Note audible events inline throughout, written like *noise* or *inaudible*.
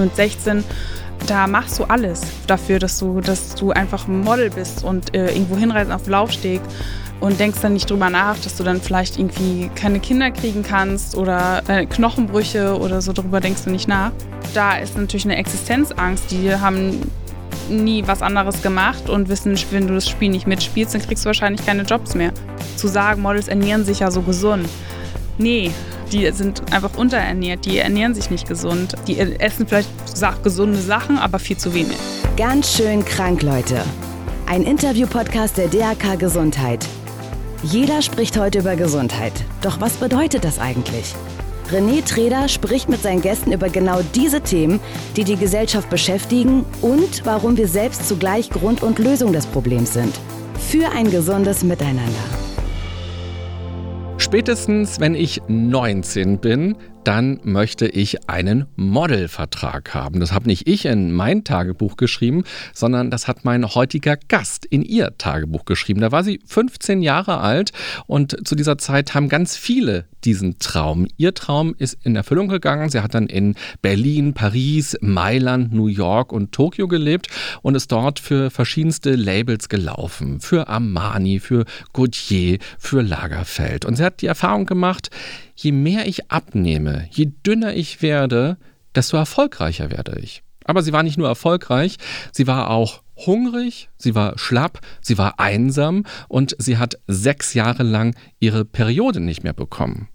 Mit 16 da machst du alles dafür, dass du, dass du einfach ein Model bist und äh, irgendwo hinreisen auf Laufsteg und denkst dann nicht drüber nach, dass du dann vielleicht irgendwie keine Kinder kriegen kannst oder deine Knochenbrüche oder so, darüber denkst du nicht nach. Da ist natürlich eine Existenzangst, die haben nie was anderes gemacht und wissen, wenn du das Spiel nicht mitspielst, dann kriegst du wahrscheinlich keine Jobs mehr. Zu sagen, Models ernähren sich ja so gesund. Nee, die sind einfach unterernährt, die ernähren sich nicht gesund. Die essen vielleicht gesunde Sachen, aber viel zu wenig. Ganz schön krank, Leute. Ein Interview-Podcast der DRK Gesundheit. Jeder spricht heute über Gesundheit. Doch was bedeutet das eigentlich? René Treder spricht mit seinen Gästen über genau diese Themen, die die Gesellschaft beschäftigen und warum wir selbst zugleich Grund und Lösung des Problems sind. Für ein gesundes Miteinander. Spätestens, wenn ich 19 bin, dann möchte ich einen Modelvertrag haben. Das habe nicht ich in mein Tagebuch geschrieben, sondern das hat mein heutiger Gast in ihr Tagebuch geschrieben. Da war sie 15 Jahre alt und zu dieser Zeit haben ganz viele diesen Traum. Ihr Traum ist in Erfüllung gegangen. Sie hat dann in Berlin, Paris, Mailand, New York und Tokio gelebt und ist dort für verschiedenste Labels gelaufen. Für Armani, für Gautier, für Lagerfeld. Und sie hat die Erfahrung gemacht, je mehr ich abnehme, je dünner ich werde, desto erfolgreicher werde ich. Aber sie war nicht nur erfolgreich, sie war auch hungrig, sie war schlapp, sie war einsam und sie hat sechs Jahre lang ihre Periode nicht mehr bekommen.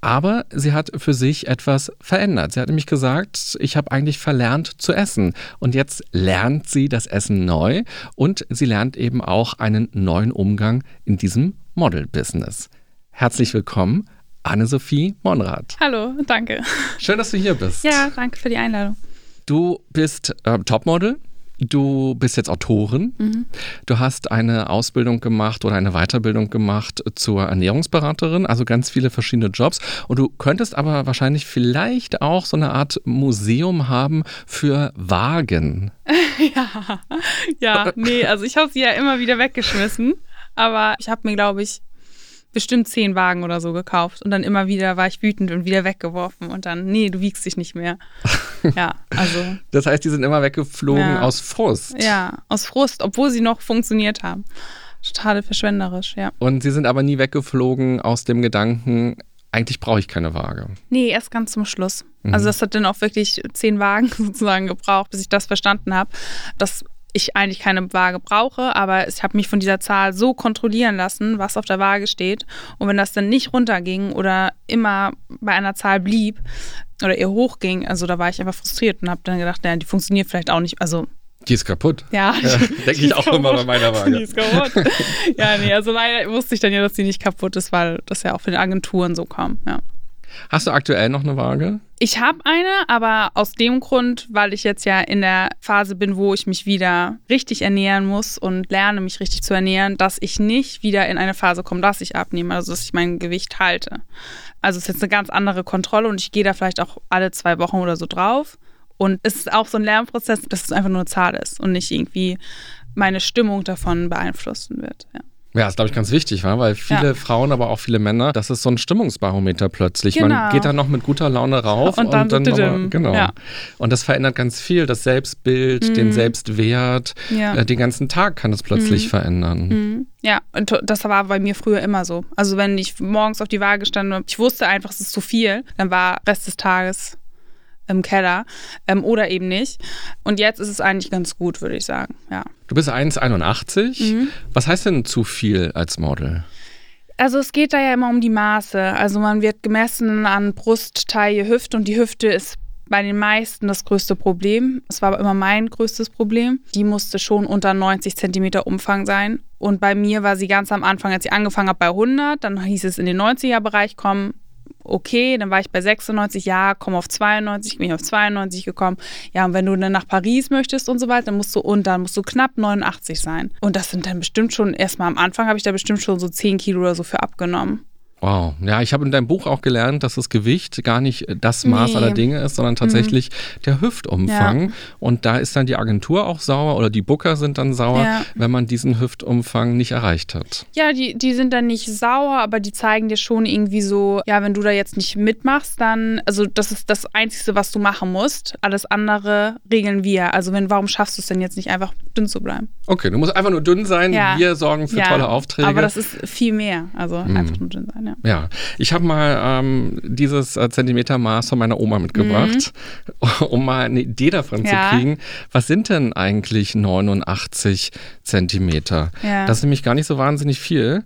Aber sie hat für sich etwas verändert. Sie hat nämlich gesagt, ich habe eigentlich verlernt zu essen. Und jetzt lernt sie das Essen neu und sie lernt eben auch einen neuen Umgang in diesem Model-Business. Herzlich willkommen, Anne-Sophie Monrad. Hallo, danke. Schön, dass du hier bist. Ja, danke für die Einladung. Du bist äh, Topmodel. Du bist jetzt Autorin. Mhm. Du hast eine Ausbildung gemacht oder eine Weiterbildung gemacht zur Ernährungsberaterin, also ganz viele verschiedene Jobs. Und du könntest aber wahrscheinlich vielleicht auch so eine Art Museum haben für Wagen. *laughs* ja, ja, nee, also ich habe sie ja immer wieder weggeschmissen. Aber ich habe mir, glaube ich, bestimmt zehn Wagen oder so gekauft und dann immer wieder war ich wütend und wieder weggeworfen und dann, nee, du wiegst dich nicht mehr. *laughs* ja, also. Das heißt, die sind immer weggeflogen ja. aus Frust. Ja, aus Frust, obwohl sie noch funktioniert haben. Total verschwenderisch, ja. Und sie sind aber nie weggeflogen aus dem Gedanken, eigentlich brauche ich keine Waage. Nee, erst ganz zum Schluss. Mhm. Also das hat dann auch wirklich zehn Wagen *laughs* sozusagen gebraucht, bis ich das verstanden habe, dass ich eigentlich keine Waage brauche, aber ich habe mich von dieser Zahl so kontrollieren lassen, was auf der Waage steht. Und wenn das dann nicht runterging oder immer bei einer Zahl blieb oder eher hochging, also da war ich einfach frustriert und habe dann gedacht, naja, die funktioniert vielleicht auch nicht. Also die ist kaputt. Ja, ja denke ich auch kaputt. immer bei meiner Waage. *laughs* Die ist kaputt. ja, nee, also leider wusste ich dann ja, dass die nicht kaputt ist, weil das ja auch für die Agenturen so kam, ja. Hast du aktuell noch eine Waage? Ich habe eine, aber aus dem Grund, weil ich jetzt ja in der Phase bin, wo ich mich wieder richtig ernähren muss und lerne, mich richtig zu ernähren, dass ich nicht wieder in eine Phase komme, dass ich abnehme, also dass ich mein Gewicht halte. Also es ist jetzt eine ganz andere Kontrolle und ich gehe da vielleicht auch alle zwei Wochen oder so drauf. Und es ist auch so ein Lernprozess, dass es einfach nur eine Zahl ist und nicht irgendwie meine Stimmung davon beeinflussen wird. Ja. Ja, ist, glaube ich, ganz wichtig, weil viele ja. Frauen, aber auch viele Männer, das ist so ein Stimmungsbarometer plötzlich. Genau. Man geht dann noch mit guter Laune rauf und dann, und dann aber, genau. Ja. Und das verändert ganz viel, das Selbstbild, mhm. den Selbstwert. Ja. Äh, den ganzen Tag kann es plötzlich mhm. verändern. Mhm. Ja, und das war bei mir früher immer so. Also wenn ich morgens auf die Waage stand und ich wusste einfach, es ist zu viel, dann war Rest des Tages im Keller ähm, oder eben nicht. Und jetzt ist es eigentlich ganz gut, würde ich sagen. Ja. Du bist 1,81. Mhm. Was heißt denn zu viel als Model? Also es geht da ja immer um die Maße. Also man wird gemessen an Brust, Taille, Hüfte und die Hüfte ist bei den meisten das größte Problem. Es war aber immer mein größtes Problem. Die musste schon unter 90 Zentimeter Umfang sein. Und bei mir war sie ganz am Anfang, als ich angefangen habe, bei 100. Dann hieß es in den 90er-Bereich kommen okay, dann war ich bei 96, ja, komm auf 92, bin ich auf 92 gekommen. Ja, und wenn du dann nach Paris möchtest und so weiter, dann musst du und dann musst du knapp 89 sein. Und das sind dann bestimmt schon, erstmal am Anfang habe ich da bestimmt schon so 10 Kilo oder so für abgenommen. Wow. Ja, ich habe in deinem Buch auch gelernt, dass das Gewicht gar nicht das Maß Nee. aller Dinge ist, sondern tatsächlich der Hüftumfang. Ja. Und da ist dann die Agentur auch sauer oder die Booker sind dann sauer, Ja. wenn man diesen Hüftumfang nicht erreicht hat. Ja, die, die sind dann nicht sauer, aber die zeigen dir schon irgendwie so, ja, wenn du da jetzt nicht mitmachst, dann, also das ist das Einzige, was du machen musst. Alles andere regeln wir. Also wenn, warum schaffst du es denn jetzt nicht einfach dünn zu bleiben? Okay, du musst einfach nur dünn sein. Ja. Wir sorgen für tolle Aufträge. Aber das ist viel mehr. Also einfach nur dünn sein, ja. Ja, ich habe mal ähm, dieses äh, Zentimetermaß von meiner Oma mitgebracht, um mal eine Idee davon Mhm. Ja. zu kriegen. Was sind denn eigentlich 89 Zentimeter? Ja. Das ist nämlich gar nicht so wahnsinnig viel.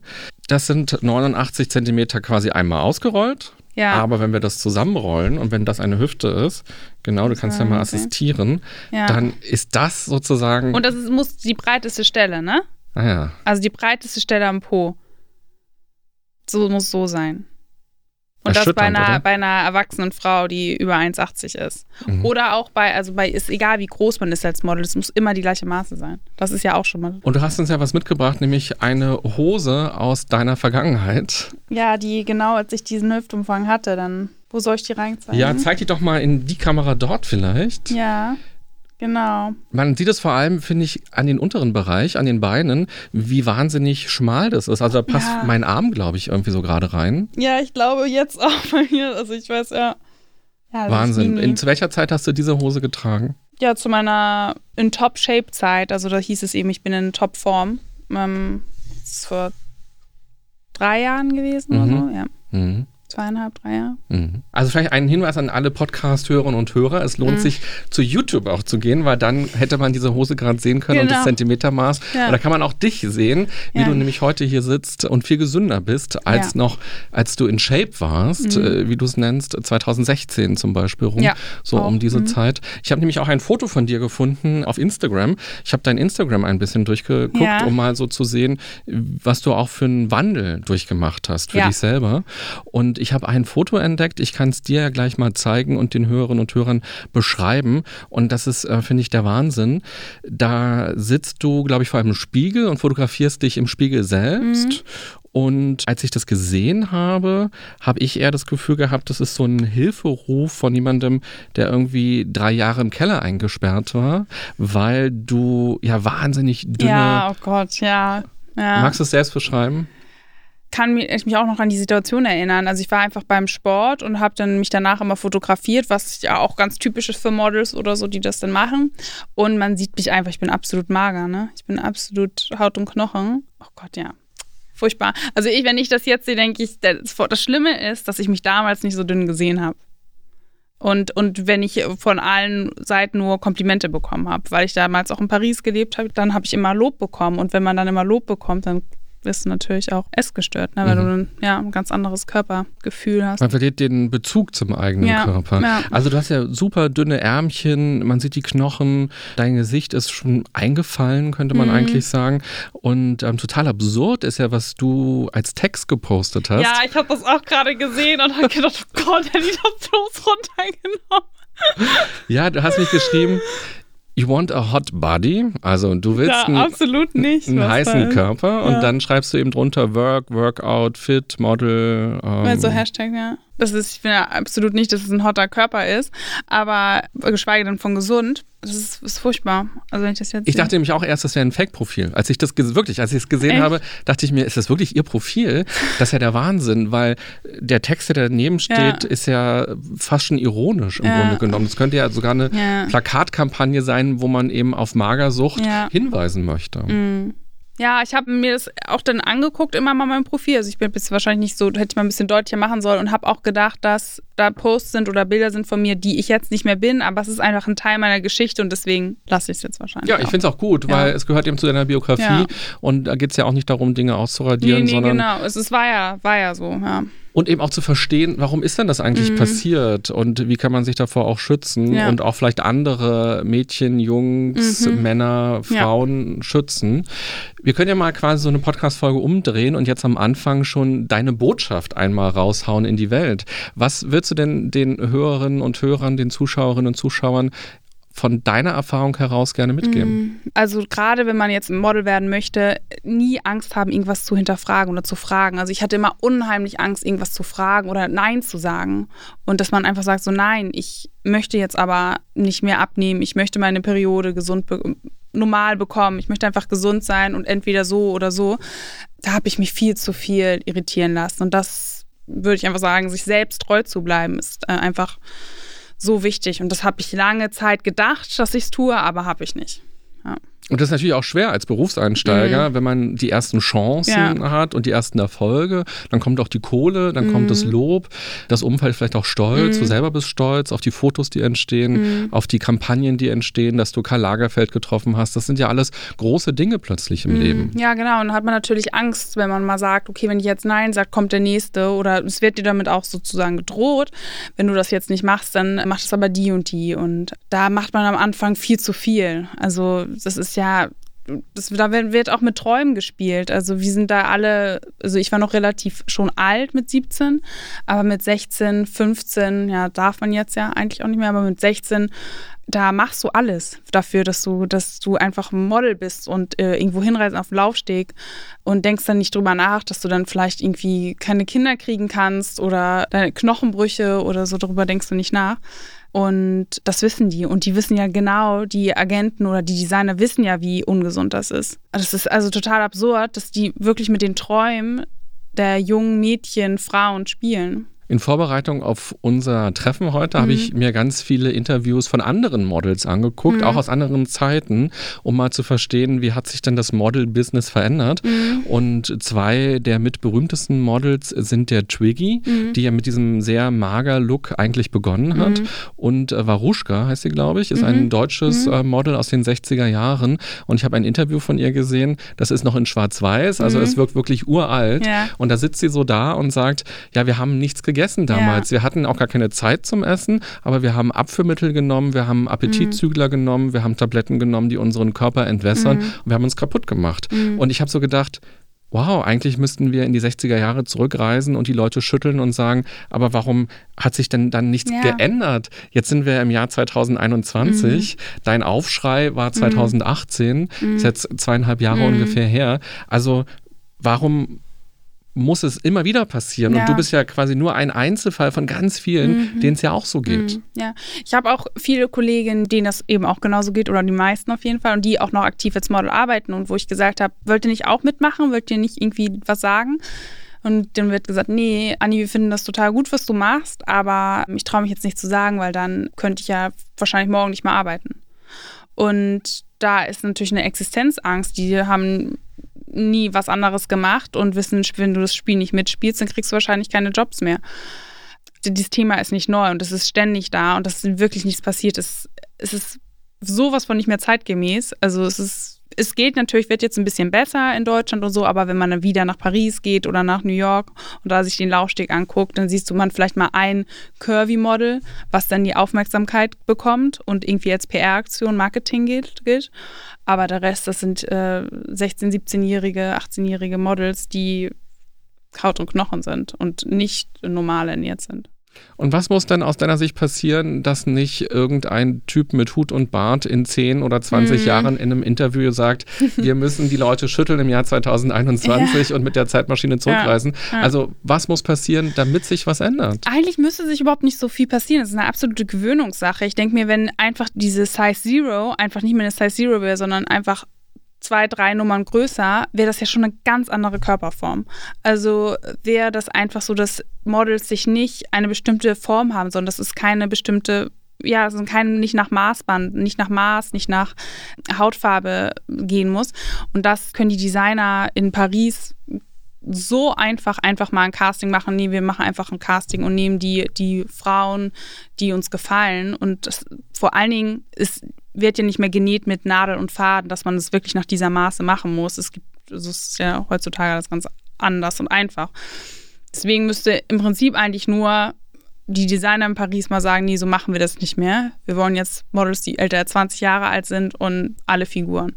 Das sind 89 Zentimeter quasi einmal ausgerollt. Ja. Aber wenn wir das zusammenrollen und wenn das eine Hüfte ist, genau, du kannst ja mal assistieren, Ja. dann ist das sozusagen. Und das ist, muss die breiteste Stelle, ne? ah ja. Also die breiteste Stelle am Po. So muss so sein. Und das bei einer, oder? bei einer erwachsenen Frau, die über 1,80 ist. Mhm. Oder auch bei, also bei, ist egal wie groß man ist als Model, es muss immer die gleiche Maße sein. Das ist ja auch schon mal. Und du hast uns ja was mitgebracht, nämlich eine Hose aus deiner Vergangenheit. Ja, die genau, als ich diesen Hüftumfang hatte, dann, wo soll ich die reinzeigen? Ja, zeig die doch mal in die Kamera dort vielleicht. Ja, genau. Man sieht es vor allem, finde ich, an den unteren Bereich, an den Beinen, wie wahnsinnig schmal das ist. Also da passt Ja. mein Arm, glaube ich, irgendwie so gerade rein. Ja, ich glaube jetzt auch bei mir, also ich weiß ja. ja Wahnsinn. In zu welcher Zeit hast du diese Hose getragen? Ja, zu meiner in Top-Shape-Zeit. Also da hieß es eben, ich bin in Top-Form. Ähm, das ist vor drei Jahren gewesen oder Mhm. so. Ja, Mhm. Zweieinhalb, drei Jahre. Mhm. Also vielleicht ein Hinweis an alle Podcast-Hörerinnen und Hörer. Es Mhm. lohnt sich, zu YouTube auch zu gehen, weil dann hätte man diese Hose gerade sehen können und das Genau. Zentimetermaß. Ja. Und da kann man auch dich sehen, wie Ja. du nämlich heute hier sitzt und viel gesünder bist, als Ja. Mhm. noch, als du in Shape warst, äh, wie du es nennst, 2016 zum Beispiel rum, so auch. um diese Mhm. Zeit. Ich habe nämlich auch ein Foto von dir gefunden auf Instagram. Ich habe dein Instagram ein bisschen durchgeguckt, um mal so zu sehen, was du auch für einen Wandel durchgemacht hast für dich selber. Und ich habe ein Foto entdeckt, ich kann es dir ja gleich mal zeigen und den Hörerinnen und Hörern beschreiben. Und das ist, äh, finde ich, der Wahnsinn. Da sitzt du, glaube ich, vor einem Spiegel und fotografierst dich im Spiegel selbst. Mhm. Und als ich das gesehen habe, habe ich eher das Gefühl gehabt, das ist so ein Hilferuf von jemandem, der irgendwie drei Jahre im Keller eingesperrt war, weil du ja wahnsinnig dünne. Ja, oh Gott, ja. ja. Magst du es selbst beschreiben? Kann mich, ich mich auch noch an die Situation erinnern. Also ich war einfach beim Sport und habe dann mich danach immer fotografiert, was ja auch ganz typisch ist für Models oder so, die das dann machen. Und man sieht mich einfach, ich bin absolut mager, ne? Ich bin absolut Haut und Knochen. Oh Gott, ja. Furchtbar. Also ich, wenn ich das jetzt sehe, denke ich, das, das Schlimme ist, dass ich mich damals nicht so dünn gesehen habe. Und, und wenn ich von allen Seiten nur Komplimente bekommen habe, weil ich damals auch in Paris gelebt habe, dann habe ich immer Lob bekommen. Und wenn man dann immer Lob bekommt, dann bist du natürlich auch essgestört, ne? weil Mhm. du dann ja, ein ganz anderes Körpergefühl hast. Man verliert den Bezug zum eigenen Ja, Körper. ja. Also du hast ja super dünne Ärmchen, man sieht die Knochen, dein Gesicht ist schon eingefallen, könnte man Mhm. eigentlich sagen. Und ähm, total absurd ist ja, was du als Text gepostet hast. Ja, ich habe das auch gerade gesehen und habe gedacht, oh Gott, hätte ich das bloß runtergenommen. Ja, du hast mich geschrieben, you want a hot body, also du willst Ja, einen, absolut nicht. einen heißen. Körper und Ja. dann schreibst du eben drunter Work, Workout, Fit, Model. Ähm, Weil so Hashtag, ja. Das ist, ich finde ja absolut nicht, dass es ein hotter Körper ist, aber geschweige denn von gesund. Das ist, ist furchtbar. Also wenn ich das jetzt Ich sehe. dachte nämlich auch erst, das wäre ein Fake-Profil. Als ich das wirklich, als ich es gesehen Echt? habe, dachte ich mir, ist das wirklich ihr Profil? Das ist ja der Wahnsinn, weil der Text, der daneben steht, Ja. ist ja fast schon ironisch im Ja. Grunde genommen. Das könnte ja sogar eine Ja. Plakatkampagne sein, wo man eben auf Magersucht hinweisen möchte. Mm. Ja, ich habe mir das auch dann angeguckt, immer mal mein Profil. Also ich bin jetzt wahrscheinlich nicht so, hätte ich mal ein bisschen deutlicher machen sollen und habe auch gedacht, dass da Posts sind oder Bilder sind von mir, die ich jetzt nicht mehr bin, aber es ist einfach ein Teil meiner Geschichte und deswegen lasse ich es jetzt wahrscheinlich. Ja, ich finde es auch gut, Ja. weil es gehört eben zu deiner Biografie Ja. und da geht es ja auch nicht darum, Dinge Nee, auszuradieren, nee, sondern genau. Es ist, war, ja, war ja so, ja. Und eben auch zu verstehen, warum ist denn das eigentlich Mhm. passiert und wie kann man sich davor auch schützen Ja. und auch vielleicht andere Mädchen, Jungs, Mhm. Männer, Ja. Frauen schützen. Wir können ja mal quasi so eine Podcast-Folge umdrehen und jetzt am Anfang schon deine Botschaft einmal raushauen in die Welt. Was würdest du denn den Hörerinnen und Hörern, den Zuschauerinnen und Zuschauern von deiner Erfahrung heraus gerne mitgeben? Mm, also gerade wenn man jetzt Model werden möchte, nie Angst haben, irgendwas zu hinterfragen oder zu fragen. Also ich hatte immer unheimlich Angst, irgendwas zu fragen oder Nein zu sagen. Und dass man einfach sagt, so nein, ich möchte jetzt aber nicht mehr abnehmen, ich möchte meine Periode gesund be normal bekommen, ich möchte einfach gesund sein und entweder so oder so. Da habe ich mich viel zu viel irritieren lassen. Und das würde ich einfach sagen, sich selbst treu zu bleiben, ist äh, einfach so wichtig. Und das habe ich lange Zeit gedacht, dass ich es tue, aber habe ich nicht. Ja. Und das ist natürlich auch schwer als Berufseinsteiger, mhm. wenn man die ersten Chancen ja. hat und die ersten Erfolge. Dann kommt auch die Kohle, dann mhm. kommt das mhm. Lob, das Umfeld vielleicht auch stolz. Mhm. Du selber bist stolz auf die Fotos, die entstehen, mhm. auf die Kampagnen, die entstehen, dass du Karl Lagerfeld getroffen hast. Das sind ja alles große Dinge plötzlich im mhm. Leben. Ja, genau. Und dann hat man natürlich Angst, wenn man mal sagt, okay, wenn ich jetzt Nein sage, kommt der Nächste. Oder es wird dir damit auch sozusagen gedroht. Wenn du das jetzt nicht machst, dann macht es aber die und die. Und da macht man am Anfang viel zu viel. Also das ist ja, das, da wird auch mit Träumen gespielt. Also wir sind da alle, also ich war noch relativ schon alt mit 17, aber mit 16, 15, ja, darf man jetzt ja eigentlich auch nicht mehr, aber mit 16 da machst du alles dafür, dass du, dass du einfach ein Model bist und äh, irgendwo hinreisen auf dem Laufsteg und denkst dann nicht drüber nach, dass du dann vielleicht irgendwie keine Kinder kriegen kannst oder deine Knochenbrüche oder so, darüber denkst du nicht nach. Und das wissen die. Und die wissen ja genau, die Agenten oder die Designer wissen ja, wie ungesund das ist. Das ist also total absurd, dass die wirklich mit den Träumen der jungen Mädchen, Frauen spielen. In Vorbereitung auf unser Treffen heute mhm. habe ich mir ganz viele Interviews von anderen Models angeguckt, mhm. auch aus anderen Zeiten, um mal zu verstehen, wie hat sich denn das Model-Business verändert. Mhm. Und zwei der mitberühmtesten Models sind der Twiggy, mhm. die ja mit diesem sehr mager Look eigentlich begonnen hat. Mhm. Und äh, Waruschka heißt sie, glaube ich, ist ein mhm. deutsches äh, Model aus den 60er Jahren. Und ich habe ein Interview von ihr gesehen, das ist noch in Schwarz-Weiß, also es wirkt wirklich uralt. Ja. Und da sitzt sie so da und sagt, ja, wir haben nichts gegessen gegessen damals. Ja. Wir hatten auch gar keine Zeit zum Essen, aber wir haben Abführmittel genommen, wir haben Appetitzügler mhm. genommen, wir haben Tabletten genommen, die unseren Körper entwässern mhm. und wir haben uns kaputt gemacht. Mhm. Und ich habe so gedacht, wow, eigentlich müssten wir in die 60er Jahre zurückreisen und die Leute schütteln und sagen, aber warum hat sich denn dann nichts ja. geändert? Jetzt sind wir im Jahr 2021. Mhm. Dein Aufschrei war 2018, mhm. ist jetzt zweieinhalb Jahre mhm. ungefähr her. Also warum muss es immer wieder passieren. Ja. Und du bist ja quasi nur ein Einzelfall von ganz vielen, mhm. denen es ja auch so geht. Mhm. Ja, ich habe auch viele Kolleginnen, denen das eben auch genauso geht oder die meisten auf jeden Fall und die auch noch aktiv als Model arbeiten und wo ich gesagt habe, wollt ihr nicht auch mitmachen, wollt ihr nicht irgendwie was sagen? Und dann wird gesagt, nee, Anni, wir finden das total gut, was du machst, aber ich traue mich jetzt nicht zu sagen, weil dann könnte ich ja wahrscheinlich morgen nicht mehr arbeiten. Und da ist natürlich eine Existenzangst. Die haben nie was anderes gemacht und wissen, wenn du das Spiel nicht mitspielst, dann kriegst du wahrscheinlich keine Jobs mehr. Dieses Thema ist nicht neu und es ist ständig da und das ist wirklich nichts passiert. Es, es ist sowas von nicht mehr zeitgemäß. Also es ist es geht natürlich, wird jetzt ein bisschen besser in Deutschland und so, aber wenn man dann wieder nach Paris geht oder nach New York und da sich den Laufsteg anguckt, dann siehst du man vielleicht mal ein Curvy-Model, was dann die Aufmerksamkeit bekommt und irgendwie als PR-Aktion, Marketing gilt, gilt. Aber der Rest, das sind äh, 16-, 17-jährige, 18-jährige Models, die Haut und Knochen sind und nicht normal ernährt sind. Und was muss denn aus deiner Sicht passieren, dass nicht irgendein Typ mit Hut und Bart in 10 oder 20 mm. Jahren in einem Interview sagt, *laughs* wir müssen die Leute schütteln im Jahr 2021 ja. und mit der Zeitmaschine zurückreisen? Ja. Ja. Also was muss passieren, damit sich was ändert? Eigentlich müsste sich überhaupt nicht so viel passieren. Das ist eine absolute Gewöhnungssache. Ich denke mir, wenn einfach diese Size Zero einfach nicht mehr eine Size Zero wäre, sondern einfach zwei, drei Nummern größer, wäre das ja schon eine ganz andere Körperform. Also wäre das einfach so, dass Models sich nicht eine bestimmte Form haben, sondern das ist keine bestimmte ja, also kein, nicht nach Maßband, nicht nach Maß, nicht nach Hautfarbe gehen muss. Und das können die Designer in Paris so einfach, einfach mal ein Casting machen. Nee, wir machen einfach ein Casting und nehmen die, die Frauen, die uns gefallen. Und das, vor allen Dingen ist wird ja nicht mehr genäht mit Nadel und Faden, dass man es wirklich nach dieser Maße machen muss. Es gibt, also es ist ja heutzutage alles ganz anders und einfach. Deswegen müsste im Prinzip eigentlich nur die Designer in Paris mal sagen, nee, so machen wir das nicht mehr. Wir wollen jetzt Models, die älter als 20 Jahre alt sind und alle Figuren.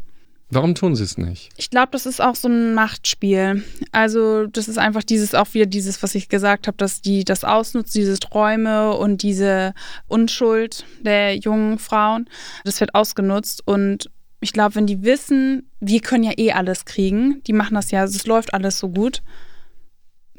Warum tun sie es nicht? Ich glaube, das ist auch so ein Machtspiel. Also das ist einfach dieses, auch wieder dieses, was ich gesagt habe, dass die das ausnutzt, diese Träume und diese Unschuld der jungen Frauen. Das wird ausgenutzt und ich glaube, wenn die wissen, wir können ja eh alles kriegen, die machen das ja, es läuft alles so gut,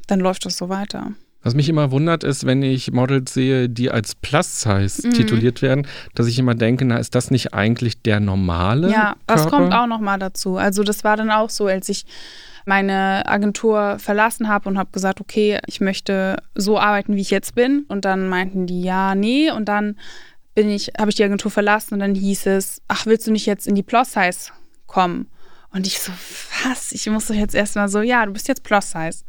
dann läuft das so weiter. Was mich immer wundert, ist, wenn ich Models sehe, die als Plus-Size mhm. tituliert werden, dass ich immer denke, na, ist das nicht eigentlich der normale? Ja, das Körper? kommt auch nochmal dazu. Also, das war dann auch so, als ich meine Agentur verlassen habe und habe gesagt, okay, ich möchte so arbeiten, wie ich jetzt bin. Und dann meinten die, ja, nee. Und dann bin ich, habe ich die Agentur verlassen und dann hieß es, ach, willst du nicht jetzt in die Plus-Size kommen? Und ich so, was? Ich muss doch jetzt erstmal so, ja, du bist jetzt Plus-Size.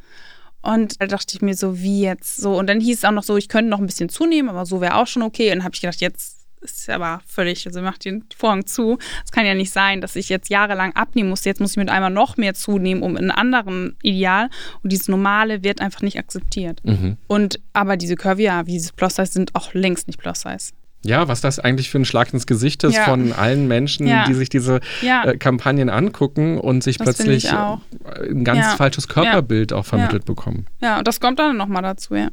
Und da dachte ich mir so, wie jetzt so. Und dann hieß es auch noch so, ich könnte noch ein bisschen zunehmen, aber so wäre auch schon okay. Und dann habe ich gedacht, jetzt ist aber völlig, also macht den Vorhang zu. Es kann ja nicht sein, dass ich jetzt jahrelang abnehmen muss. Jetzt muss ich mit einmal noch mehr zunehmen, um in einem anderen Ideal. Und dieses Normale wird einfach nicht akzeptiert. Mhm. Und aber diese Curvy, ja, wie dieses Plus-Size sind auch längst nicht Plus-Size. Ja, was das eigentlich für ein Schlag ins Gesicht ist ja. von allen Menschen, ja. die sich diese ja. äh, Kampagnen angucken und sich das plötzlich ein ganz falsches Körperbild auch vermittelt bekommen. Ja, und das kommt dann nochmal dazu, ja.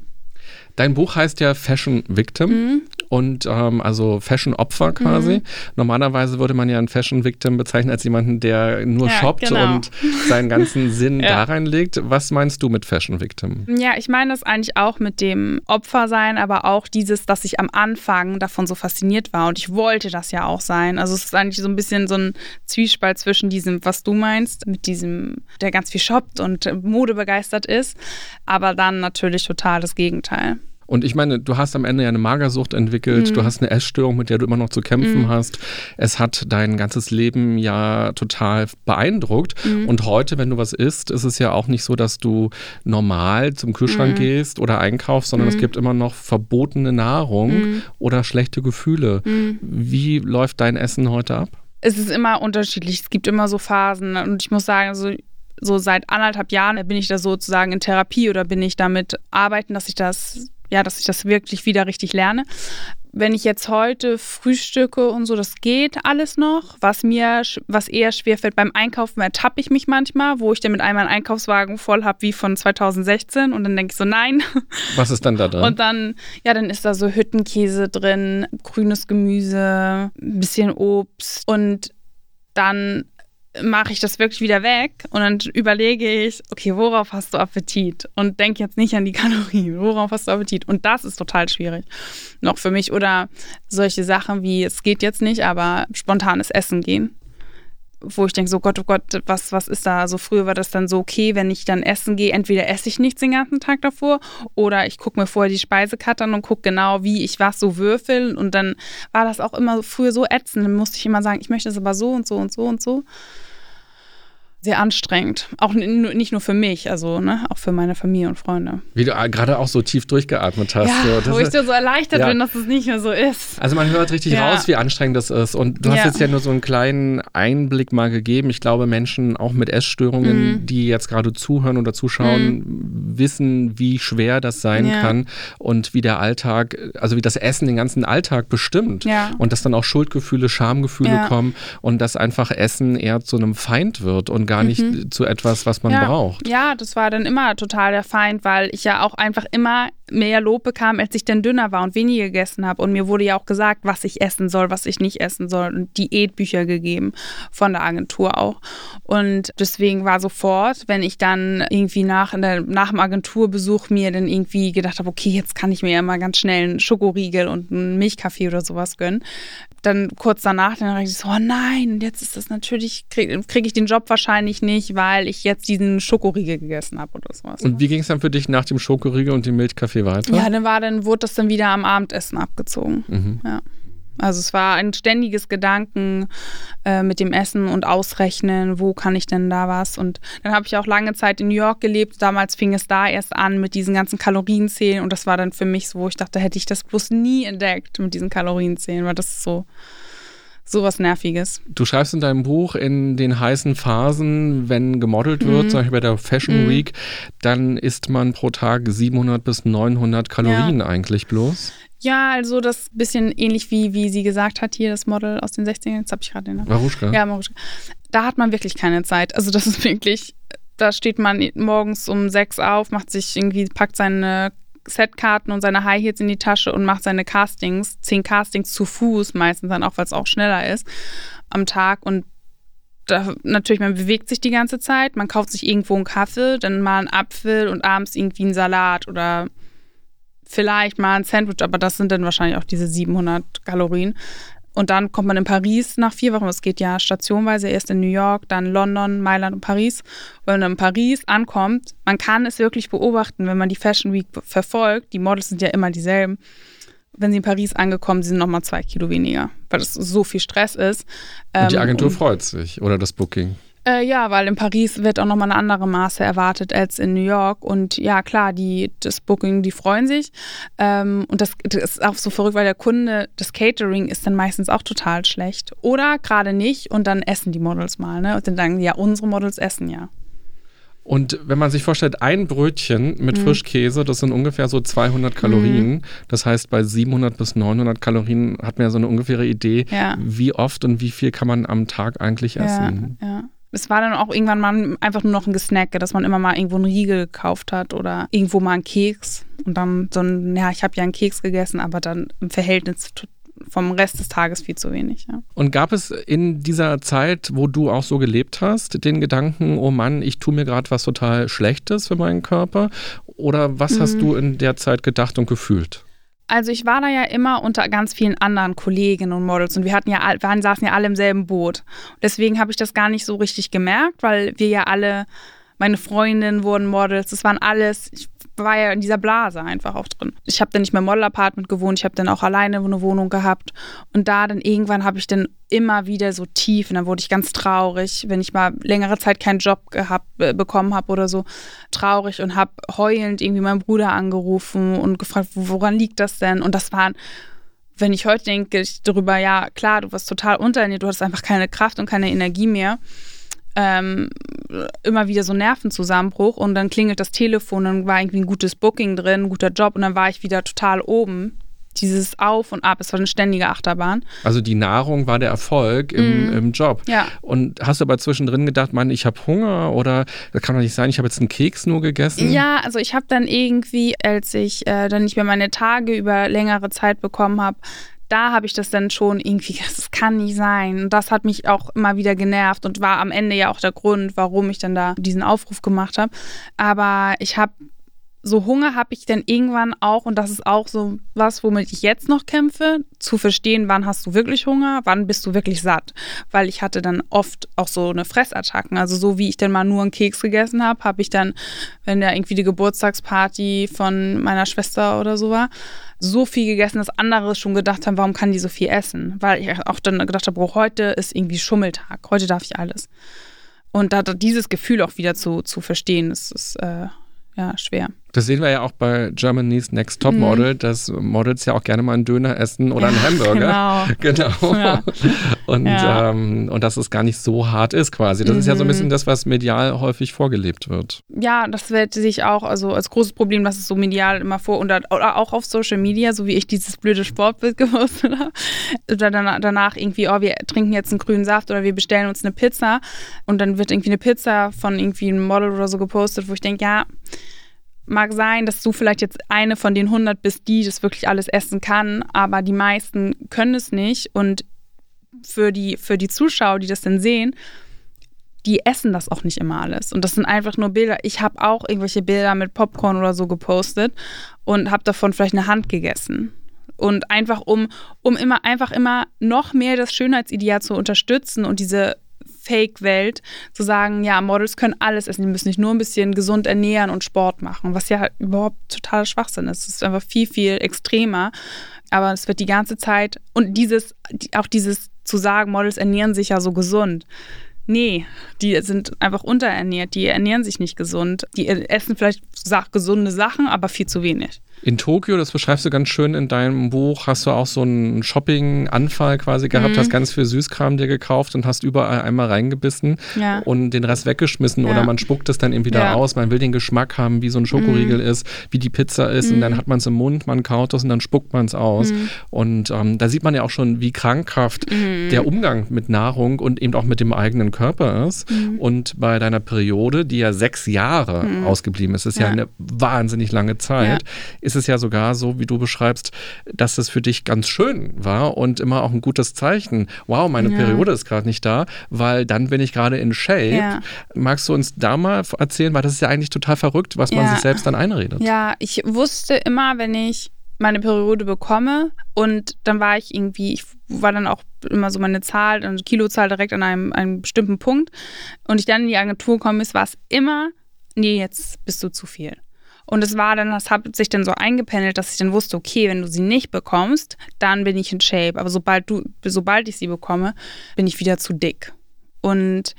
Dein Buch heißt ja Fashion Victim mhm. und ähm, also Fashion Opfer quasi. Mhm. Normalerweise würde man ja einen Fashion Victim bezeichnen als jemanden, der nur ja, shoppt genau. und seinen ganzen *laughs* Sinn ja. da reinlegt. Was meinst du mit Fashion Victim? Ja, ich meine das eigentlich auch mit dem Opfer sein, aber auch dieses, dass ich am Anfang davon so fasziniert war und ich wollte das ja auch sein. Also es ist eigentlich so ein bisschen so ein Zwiespalt zwischen diesem, was du meinst, mit diesem, der ganz viel shoppt und modebegeistert ist, aber dann natürlich total das Gegenteil. Und ich meine, du hast am Ende ja eine Magersucht entwickelt, mhm. du hast eine Essstörung, mit der du immer noch zu kämpfen mhm. hast. Es hat dein ganzes Leben ja total beeindruckt. Mhm. Und heute, wenn du was isst, ist es ja auch nicht so, dass du normal zum Kühlschrank mhm. gehst oder einkaufst, sondern es mhm. gibt immer noch verbotene Nahrung mhm. oder schlechte Gefühle. Wie läuft dein Essen heute ab? Es ist immer unterschiedlich. Es gibt immer so Phasen. Und ich muss sagen, so so seit anderthalb Jahren bin ich da sozusagen in Therapie oder bin ich damit arbeiten, dass ich das ja, dass ich das wirklich wieder richtig lerne. Wenn ich jetzt heute frühstücke und so, das geht alles noch. Was mir, was eher schwer fällt beim Einkaufen, ertappe ich mich manchmal, wo ich dann mit einmal einen Einkaufswagen voll habe wie von 2016 und dann denke ich so, nein. *laughs* Was ist dann da drin? Und dann, ja, dann ist da so Hüttenkäse drin, grünes Gemüse, ein bisschen Obst und dann mache ich das wirklich wieder weg und dann überlege ich, okay, worauf hast du Appetit? Und denke jetzt nicht an die *laughs* Kalorien, worauf hast du Appetit? Und das ist total schwierig noch für mich. Oder solche Sachen wie, es geht jetzt nicht, aber spontanes Essen gehen. Wo ich denke, so Gott, oh Gott, was, was ist da? So also früher war das dann so, okay, wenn ich dann essen gehe, entweder esse ich nichts den ganzen Tag davor oder ich gucke mir vorher die Speisekarte an und gucke genau, wie ich was so würfel. Und dann war das auch immer früher so ätzend. Dann musste ich immer sagen, ich möchte es aber so und so und so und so sehr anstrengend. Auch nicht nur für mich, also ne, auch für meine Familie und Freunde. Wie du gerade auch so tief durchgeatmet hast. Ja, so. wo ich so, so erleichtert ja. bin, dass es nicht mehr so ist. Also man hört richtig ja. raus, wie anstrengend das ist. Und du hast jetzt ja nur so einen kleinen Einblick mal gegeben. Ich glaube, Menschen auch mit Essstörungen, mhm. die jetzt gerade zuhören oder zuschauen, mhm. wissen, wie schwer das sein kann und wie der Alltag, also wie das Essen den ganzen Alltag bestimmt. Und dass dann auch Schuldgefühle, Schamgefühle kommen und dass einfach Essen eher zu einem Feind wird und gar nicht mhm. zu etwas, was man ja. braucht. Ja, das war dann immer total der Feind, weil ich ja auch einfach immer mehr Lob bekam, als ich dann dünner war und weniger gegessen habe. Und mir wurde ja auch gesagt, was ich essen soll, was ich nicht essen soll. Und Diätbücher gegeben von der Agentur auch. Und deswegen war sofort, wenn ich dann irgendwie nach, der, nach dem Agenturbesuch mir dann irgendwie gedacht habe, okay, jetzt kann ich mir ja mal ganz schnell einen Schokoriegel und einen Milchkaffee oder sowas gönnen, dann kurz danach, dann dachte ich so, oh nein, jetzt ist das natürlich, kriege krieg ich den Job wahrscheinlich nicht, weil ich jetzt diesen Schokoriegel gegessen habe oder sowas. Und wie ging es dann für dich nach dem Schokoriegel und dem Milchkaffee weiter? Ja, dann war dann, wurde das dann wieder am Abendessen abgezogen. Mhm. Ja. Also es war ein ständiges Gedanken äh, mit dem Essen und Ausrechnen, wo kann ich denn da was? Und dann habe ich auch lange Zeit in New York gelebt. Damals fing es da erst an mit diesen ganzen Kalorienzählen und das war dann für mich so, wo ich dachte, hätte ich das bloß nie entdeckt mit diesen Kalorienzählen, weil das ist so sowas Nerviges. Du schreibst in deinem Buch, in den heißen Phasen, wenn gemodelt wird, mhm. zum Beispiel bei der Fashion mhm. Week, dann isst man pro Tag 700 bis 900 Kalorien ja. eigentlich bloß. Ja, also das bisschen ähnlich wie, wie sie gesagt hat, hier das Model aus den 60ern. Jetzt habe ich gerade den Namen. Maruschka? Ja, Maruschka. Da hat man wirklich keine Zeit. Also das ist wirklich, da steht man morgens um sechs auf, macht sich irgendwie, packt seine Setkarten und seine High Heels in die Tasche und macht seine Castings, zehn Castings zu Fuß, meistens dann auch, weil es auch schneller ist, am Tag. Und da, natürlich, man bewegt sich die ganze Zeit, man kauft sich irgendwo einen Kaffee, dann mal einen Apfel und abends irgendwie einen Salat oder vielleicht mal ein Sandwich, aber das sind dann wahrscheinlich auch diese 700 Kalorien. Und dann kommt man in Paris nach vier Wochen. Es geht ja stationweise erst in New York, dann London, Mailand und Paris. Und wenn man in Paris ankommt, man kann es wirklich beobachten, wenn man die Fashion Week verfolgt. Die Models sind ja immer dieselben. Wenn sie in Paris angekommen sind, nochmal zwei Kilo weniger, weil es so viel Stress ist. Und die ähm, Agentur und, freut sich oder das Booking. Äh, ja, weil in Paris wird auch nochmal eine andere Maße erwartet als in New York. Und ja, klar, die, das Booking, die freuen sich. Ähm, und das, das, ist auch so verrückt, weil der Kunde, das Catering ist dann meistens auch total schlecht. Oder gerade nicht und dann essen die Models mal. Ne? Und dann sagen, ja, unsere Models essen ja. Und wenn man sich vorstellt, ein Brötchen mit mhm. Frischkäse, das sind ungefähr so 200 Kalorien. Mhm. Das heißt, bei 700 bis 900 Kalorien hat man ja so eine ungefähre Idee, ja. wie oft und wie viel kann man am Tag eigentlich essen. Ja, ja. Es war dann auch irgendwann mal einfach nur noch ein Gesnacke, dass man immer mal irgendwo einen Riegel gekauft hat oder irgendwo mal einen Keks. Und dann so ein, ja, ich habe ja einen Keks gegessen, aber dann im Verhältnis vom Rest des Tages viel zu wenig. Ja. Und gab es in dieser Zeit, wo du auch so gelebt hast, den Gedanken, oh Mann, ich tue mir gerade was total Schlechtes für meinen Körper? Oder was mhm. hast du in der Zeit gedacht und gefühlt? Also ich war da ja immer unter ganz vielen anderen Kolleginnen und Models und wir hatten ja, wir saßen ja alle im selben Boot. Deswegen habe ich das gar nicht so richtig gemerkt, weil wir ja alle, meine Freundinnen wurden Models, das waren alles, ich war ja in dieser Blase einfach auch drin. Ich habe dann nicht mehr Model-Apartment gewohnt, ich habe dann auch alleine eine Wohnung gehabt. Und da dann irgendwann habe ich dann immer wieder so tief und dann wurde ich ganz traurig, wenn ich mal längere Zeit keinen Job gehabt, äh, bekommen habe oder so, traurig und habe heulend irgendwie meinen Bruder angerufen und gefragt, woran liegt das denn? Und das waren wenn ich heute denke ich darüber, ja, klar, du warst total unterernährt, du hattest einfach keine Kraft und keine Energie mehr ähm, immer wieder so Nervenzusammenbruch und dann klingelt das Telefon, dann war irgendwie ein gutes Booking drin, ein guter Job und dann war ich wieder total oben. Dieses Auf und Ab, es war eine ständige Achterbahn. Also die Nahrung war der Erfolg im, mm. im Job. Ja. Und hast du aber zwischendrin gedacht, Mann, ich habe Hunger oder das kann doch nicht sein, ich habe jetzt einen Keks nur gegessen? Ja, also ich habe dann irgendwie, als ich äh, dann nicht mehr meine Tage über längere Zeit bekommen habe, da habe ich das dann schon irgendwie, *laughs* das kann nicht sein. Und das hat mich auch immer wieder genervt und war am Ende ja auch der Grund, warum ich dann da diesen Aufruf gemacht habe. Aber ich habe so Hunger habe ich dann irgendwann auch, und das ist auch so was, womit ich jetzt noch kämpfe, zu verstehen, wann hast du wirklich Hunger, wann bist du wirklich satt. Weil ich hatte dann oft auch so eine Fressattacken. Also so wie ich dann mal nur einen Keks gegessen habe, habe ich dann, wenn da irgendwie die Geburtstagsparty von meiner Schwester oder so war, so viel gegessen, dass andere schon gedacht haben, warum kann die so viel essen? Weil ich auch dann gedacht habe, oh, heute ist irgendwie Schummeltag, heute darf ich alles. Und da, dieses Gefühl auch wieder zu, zu verstehen, das ist äh, ja schwer. Das sehen wir ja auch bei Germany's Next Top Model, mhm. dass Models ja auch gerne mal einen Döner essen oder einen Hamburger. Genau. *laughs* genau. Ja. Und, ja. Ähm, und dass es gar nicht so hart ist quasi. Das mhm. ist ja so ein bisschen mhm. das, was medial häufig vorgelebt wird. Ja, das wird sich auch also als großes Problem, dass es so medial immer vor und oder auch auf Social Media, so wie ich dieses blöde Sportbild *laughs* gepostet habe. Oder danach irgendwie, oh, wir trinken jetzt einen grünen Saft oder wir bestellen uns eine Pizza und dann wird irgendwie eine Pizza von irgendwie einem Model oder so gepostet, wo ich denke, ja, mag sein, dass du vielleicht jetzt eine von den 100 bist, die das wirklich alles essen kann, aber die meisten können es nicht und für die, für die Zuschauer, die das dann sehen, die essen das auch nicht immer alles. Und das sind einfach nur Bilder. Ich habe auch irgendwelche Bilder mit Popcorn oder so gepostet und habe davon vielleicht eine Hand gegessen. Und einfach um, um immer, einfach immer noch mehr das Schönheitsideal zu unterstützen und diese Fake-Welt zu sagen, ja, Models können alles essen, die müssen sich nur ein bisschen gesund ernähren und Sport machen, was ja überhaupt totaler Schwachsinn ist. Es ist einfach viel, viel extremer. Aber es wird die ganze Zeit und dieses, auch dieses zu sagen, Models ernähren sich ja so gesund. Nee, die sind einfach unterernährt, die ernähren sich nicht gesund. Die essen vielleicht gesunde Sachen, aber viel zu wenig. In Tokio, das beschreibst du ganz schön in deinem Buch, hast du auch so einen Shopping-Anfall quasi gehabt, mhm. hast ganz viel Süßkram dir gekauft und hast überall einmal reingebissen ja. und den Rest weggeschmissen ja. oder man spuckt es dann eben wieder ja. aus. Man will den Geschmack haben, wie so ein Schokoriegel mhm. ist, wie die Pizza ist mhm. und dann hat man es im Mund, man kaut es und dann spuckt man es aus. Mhm. Und ähm, da sieht man ja auch schon, wie krankhaft mhm. der Umgang mit Nahrung und eben auch mit dem eigenen Körper ist. Mhm. Und bei deiner Periode, die ja sechs Jahre ausgeblieben ist, ist ja, eine wahnsinnig lange Zeit, ist es ja sogar so, wie du beschreibst, dass es für dich ganz schön war und immer auch ein gutes Zeichen. Wow, meine ja. Periode ist gerade nicht da, weil dann bin ich gerade in Shape. Ja. Magst du uns da mal erzählen, weil das ist ja eigentlich total verrückt, was man sich selbst dann einredet. Ja, ich wusste immer, wenn ich meine Periode bekomme und dann war ich irgendwie, ich war dann auch immer so meine Zahl, eine Kilozahl direkt an einem, einem bestimmten Punkt und ich dann in die Agentur komme, war es immer, nee, jetzt bist du zu viel. Und es war dann, das hat sich dann so eingependelt, dass ich dann wusste, okay, wenn du sie nicht bekommst, dann bin ich in Shape. Aber sobald du, sobald ich sie bekomme, bin ich wieder zu dick. Und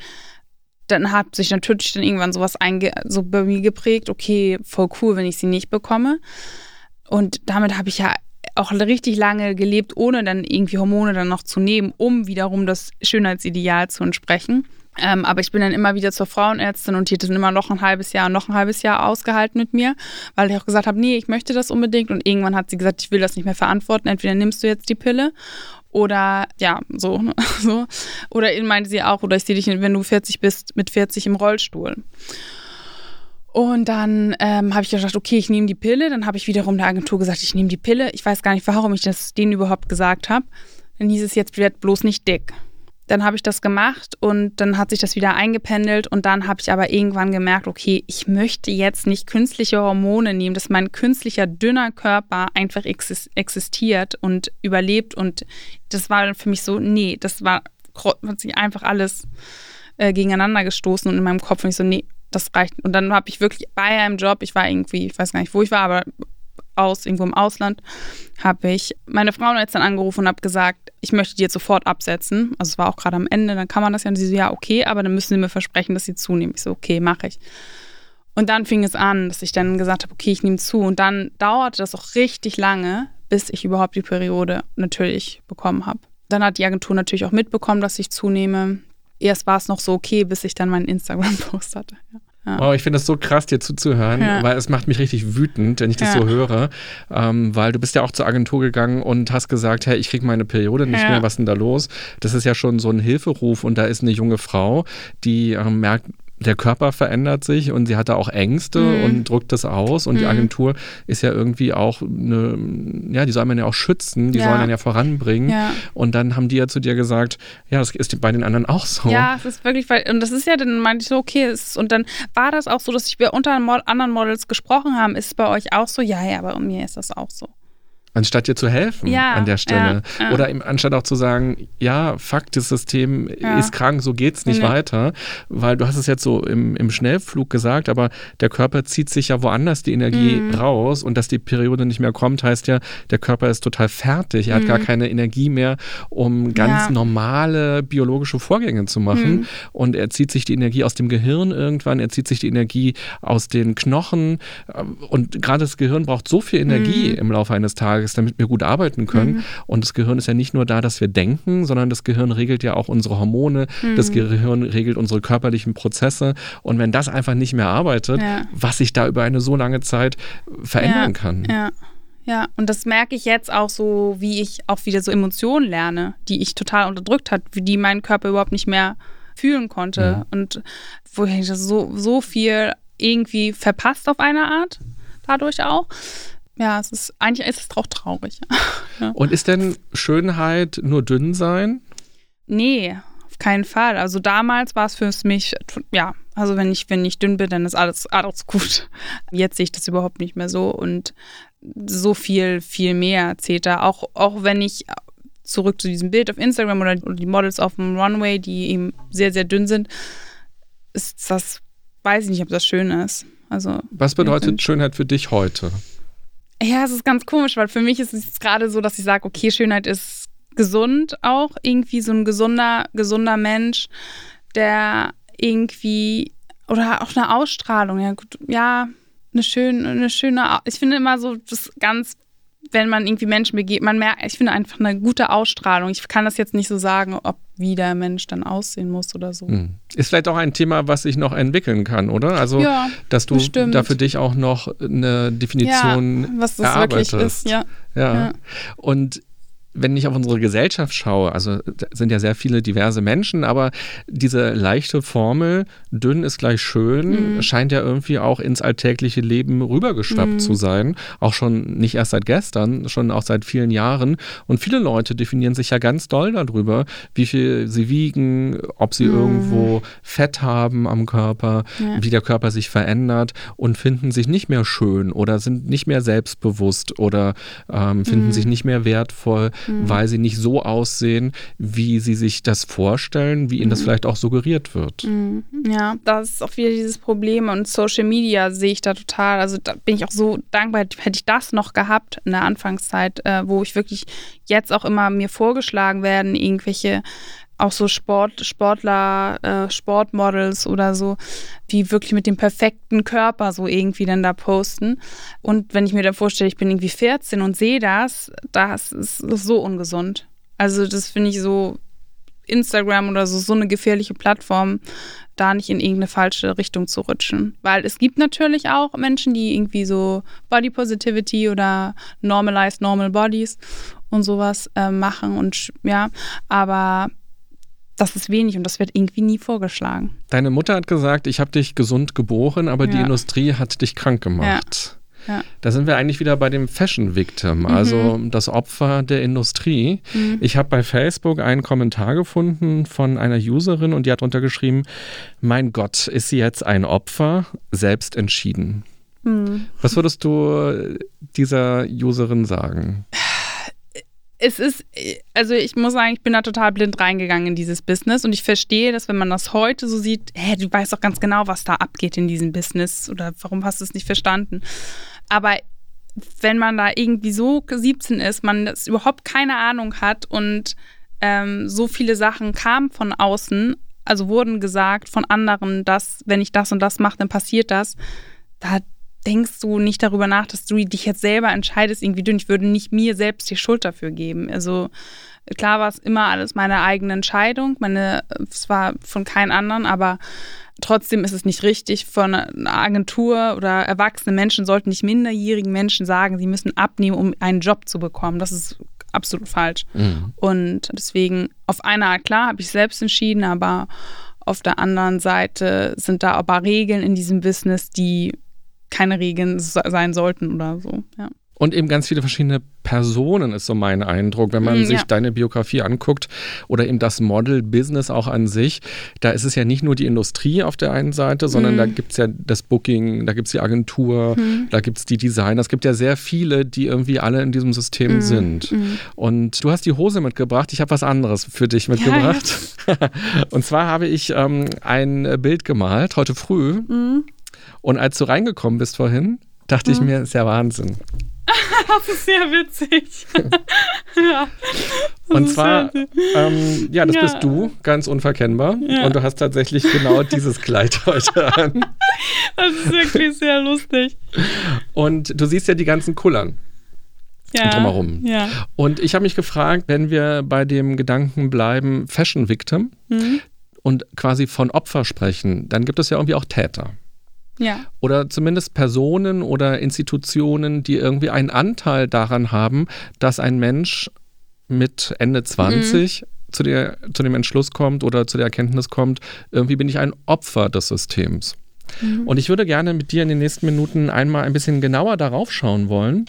dann hat sich natürlich dann irgendwann sowas einge so bei mir geprägt, okay, voll cool, wenn ich sie nicht bekomme. Und damit habe ich ja auch richtig lange gelebt, ohne dann irgendwie Hormone dann noch zu nehmen, um wiederum das Schönheitsideal zu entsprechen. Ähm, aber ich bin dann immer wieder zur Frauenärztin und die hat dann immer noch ein halbes Jahr, noch ein halbes Jahr ausgehalten mit mir, weil ich auch gesagt habe, nee, ich möchte das unbedingt. Und irgendwann hat sie gesagt, ich will das nicht mehr verantworten. Entweder nimmst du jetzt die Pille oder ja, so, *laughs* so. Oder meinte sie auch, oder ich sehe dich, wenn du 40 bist, mit 40 im Rollstuhl. Und dann ähm, habe ich gedacht, okay, ich nehme die Pille. Dann habe ich wiederum der Agentur gesagt, ich nehme die Pille. Ich weiß gar nicht, warum ich das denen überhaupt gesagt habe. Dann hieß es jetzt, werd bloß nicht dick. Dann habe ich das gemacht und dann hat sich das wieder eingependelt und dann habe ich aber irgendwann gemerkt, okay, ich möchte jetzt nicht künstliche Hormone nehmen, dass mein künstlicher dünner Körper einfach existiert und überlebt und das war für mich so, nee, das war hat sich einfach alles äh, gegeneinander gestoßen und in meinem Kopf und ich so, nee, das reicht. Und dann habe ich wirklich bei einem Job, ich war irgendwie, ich weiß gar nicht, wo ich war, aber aus, irgendwo im Ausland, habe ich meine Frauenärztin angerufen und habe gesagt, ich möchte die jetzt sofort absetzen. Also es war auch gerade am Ende, dann kann man das ja. Und sie so, ja, okay, aber dann müssen sie mir versprechen, dass sie zunehmen. Ich so, okay, mache ich. Und dann fing es an, dass ich dann gesagt habe, okay, ich nehme zu. Und dann dauerte das auch richtig lange, bis ich überhaupt die Periode natürlich bekommen habe. Dann hat die Agentur natürlich auch mitbekommen, dass ich zunehme. Erst war es noch so okay, bis ich dann meinen Instagram-Post hatte. Ja. Ja. Oh, ich finde das so krass, dir zuzuhören, ja. weil es macht mich richtig wütend, wenn ich das ja. so höre. Ähm, weil du bist ja auch zur Agentur gegangen und hast gesagt, hey, ich kriege meine Periode nicht mehr, was ist denn da los? Das ist ja schon so ein Hilferuf und da ist eine junge Frau, die ähm, merkt, der Körper verändert sich und sie hatte auch Ängste mhm. und drückt das aus. Und mhm. die Agentur ist ja irgendwie auch eine, ja, die soll man ja auch schützen, die ja. sollen dann ja voranbringen. Ja. Und dann haben die ja zu dir gesagt, ja, das ist bei den anderen auch so. Ja, es ist wirklich, weil, und das ist ja, dann meinte ich so, okay, ist, und dann war das auch so, dass wir unter anderen Models gesprochen haben. Ist es bei euch auch so? Ja, ja, bei mir ist das auch so. Anstatt dir zu helfen ja, an der Stelle. Ja, ja. Oder im, anstatt auch zu sagen, ja, Fakt, das System ist krank, so geht's nicht weiter. Weil du hast es jetzt so im, im Schnellflug gesagt, aber der Körper zieht sich ja woanders die Energie mhm. raus und dass die Periode nicht mehr kommt, heißt ja, der Körper ist total fertig. Er mhm. hat gar mhm. keine Energie mehr, um ganz normale biologische Vorgänge zu machen. Mhm. Und er zieht sich die Energie aus dem Gehirn irgendwann, er zieht sich die Energie aus den Knochen. Und gerade das Gehirn braucht so viel Energie mhm. im Laufe eines Tages Tages, damit wir gut arbeiten können. Mhm. Und das Gehirn ist ja nicht nur da, dass wir denken, sondern das Gehirn regelt ja auch unsere Hormone, mhm. das Gehirn regelt unsere körperlichen Prozesse. Und wenn das einfach nicht mehr arbeitet, ja. was sich da über eine so lange Zeit verändern ja. kann. Ja. Ja, und das merke ich jetzt auch so, wie ich auch wieder so Emotionen lerne, die ich total unterdrückt hat, wie die mein Körper überhaupt nicht mehr fühlen konnte. Mhm. Und wo ich so, so viel irgendwie verpasst auf eine Art, dadurch auch ja, es ist eigentlich ist es auch traurig. *laughs* ja. Und ist denn Schönheit nur dünn sein? Nee, auf keinen Fall. Also damals war es für mich, ja, also wenn ich, wenn ich dünn bin, dann ist alles, alles gut. Jetzt sehe ich das überhaupt nicht mehr so und so viel, viel mehr zählt da. Auch, auch wenn ich zurück zu diesem Bild auf Instagram oder die Models auf dem Runway, die eben sehr, sehr dünn sind, ist das, weiß ich nicht, ob das schön ist. Also, Was bedeutet Schönheit für dich heute? Ja, es ist ganz komisch, weil für mich ist es gerade so, dass ich sage, okay, Schönheit ist gesund auch, irgendwie so ein gesunder, gesunder Mensch, der irgendwie oder auch eine Ausstrahlung, ja gut, ja, eine schöne, eine schöne, ich finde immer so das ganz wenn man irgendwie Menschen begeht, man merkt, ich finde einfach eine gute Ausstrahlung. Ich kann das jetzt nicht so sagen, ob wie der Mensch dann aussehen muss oder so. Hm. Ist vielleicht auch ein Thema, was sich noch entwickeln kann, oder? Also, ja, dass du bestimmt. da für dich auch noch eine Definition ja, was das erarbeitest. wirklich ist. Ja. ja. ja. Und wenn ich auf unsere Gesellschaft schaue, also sind ja sehr viele diverse Menschen, aber diese leichte Formel, dünn ist gleich schön, mhm. scheint ja irgendwie auch ins alltägliche Leben rübergeschwappt mhm. zu sein. Auch schon nicht erst seit gestern, schon auch seit vielen Jahren. Und viele Leute definieren sich ja ganz doll darüber, wie viel sie wiegen, ob sie mhm. irgendwo Fett haben am Körper, ja. wie der Körper sich verändert und finden sich nicht mehr schön oder sind nicht mehr selbstbewusst oder ähm, finden mhm. sich nicht mehr wertvoll mhm. weil sie nicht so aussehen, wie sie sich das vorstellen, wie ihnen mhm. das vielleicht auch suggeriert wird. Mhm. Ja, das ist auch wieder dieses Problem und Social Media sehe ich da total. Also da bin ich auch so dankbar, hätte ich das noch gehabt in der Anfangszeit, äh, wo ich wirklich jetzt auch immer mir vorgeschlagen werden, irgendwelche auch so Sport, Sportler, äh, Sportmodels oder so, die wirklich mit dem perfekten Körper so irgendwie dann da posten. Und wenn ich mir da vorstelle, ich bin irgendwie 14 und sehe das, das ist so ungesund. Also das finde ich so Instagram oder so, so eine gefährliche Plattform, da nicht in irgendeine falsche Richtung zu rutschen. Weil es gibt natürlich auch Menschen, die irgendwie so Body Positivity oder Normalized Normal Bodies und sowas äh, machen und ja, aber das ist wenig und das wird irgendwie nie vorgeschlagen. Deine Mutter hat gesagt, ich habe dich gesund geboren, aber ja. die Industrie hat dich krank gemacht. Ja. Ja. Da sind wir eigentlich wieder bei dem Fashion Victim, also mhm. das Opfer der Industrie. Mhm. Ich habe bei Facebook einen Kommentar gefunden von einer Userin und die hat darunter geschrieben: Mein Gott, ist sie jetzt ein Opfer, selbst entschieden. Mhm. Was würdest du dieser Userin sagen? Es ist, also ich muss sagen, ich bin da total blind reingegangen in dieses Business und ich verstehe, dass wenn man das heute so sieht, hä, du weißt doch ganz genau, was da abgeht in diesem Business oder warum hast du es nicht verstanden? Aber wenn man da irgendwie so 17 ist, man das überhaupt keine Ahnung hat und ähm, so viele Sachen kamen von außen, also wurden gesagt von anderen, dass wenn ich das und das mache, dann passiert das, da denkst du nicht darüber nach, dass du dich jetzt selber entscheidest, irgendwie dünn. Ich würde nicht mir selbst die Schuld dafür geben. Also klar war es immer alles meine eigene Entscheidung. Meine, es war von keinem anderen, aber trotzdem ist es nicht richtig von einer Agentur oder erwachsene Menschen sollten nicht minderjährigen Menschen sagen, sie müssen abnehmen, um einen Job zu bekommen. Das ist absolut falsch. Mhm. Und deswegen auf einer Art klar habe ich selbst entschieden, aber auf der anderen Seite sind da aber Regeln in diesem Business, die keine Regeln sein sollten oder so. Ja. Und eben ganz viele verschiedene Personen ist so mein Eindruck, wenn man sich ja. deine Biografie anguckt oder eben das Model-Business auch an sich. Da ist es ja nicht nur die Industrie auf der einen Seite, sondern mm. da gibt es ja das Booking, da gibt es die Agentur, mm. da gibt es die Designer. Es gibt ja sehr viele, die irgendwie alle in diesem System mm, sind. Mm. Und du hast die Hose mitgebracht. Ich habe was anderes für dich mitgebracht. Ja, *laughs* Und zwar habe ich ähm, ein Bild gemalt heute früh. Und als du reingekommen bist vorhin, dachte mhm. ich mir, ist ja Wahnsinn. *laughs* das ist sehr witzig. *laughs* ja, und zwar, ähm, ja, das ja. bist du, ganz unverkennbar. Ja. Und du hast tatsächlich genau *laughs* dieses Kleid heute an. Das ist wirklich sehr lustig. Und du siehst ja die ganzen Kullern. Ja, drumherum. Ja. Und ich habe mich gefragt, wenn wir bei dem Gedanken bleiben, Fashion Victim mhm. und quasi von Opfer sprechen, dann gibt es ja irgendwie auch Täter. Ja. Oder zumindest Personen oder Institutionen, die irgendwie einen Anteil daran haben, dass ein Mensch mit Ende 20 mhm. zu, der, zu dem Entschluss kommt oder zu der Erkenntnis kommt, irgendwie bin ich ein Opfer des Systems. Mhm. Und ich würde gerne mit dir in den nächsten Minuten einmal ein bisschen genauer darauf schauen wollen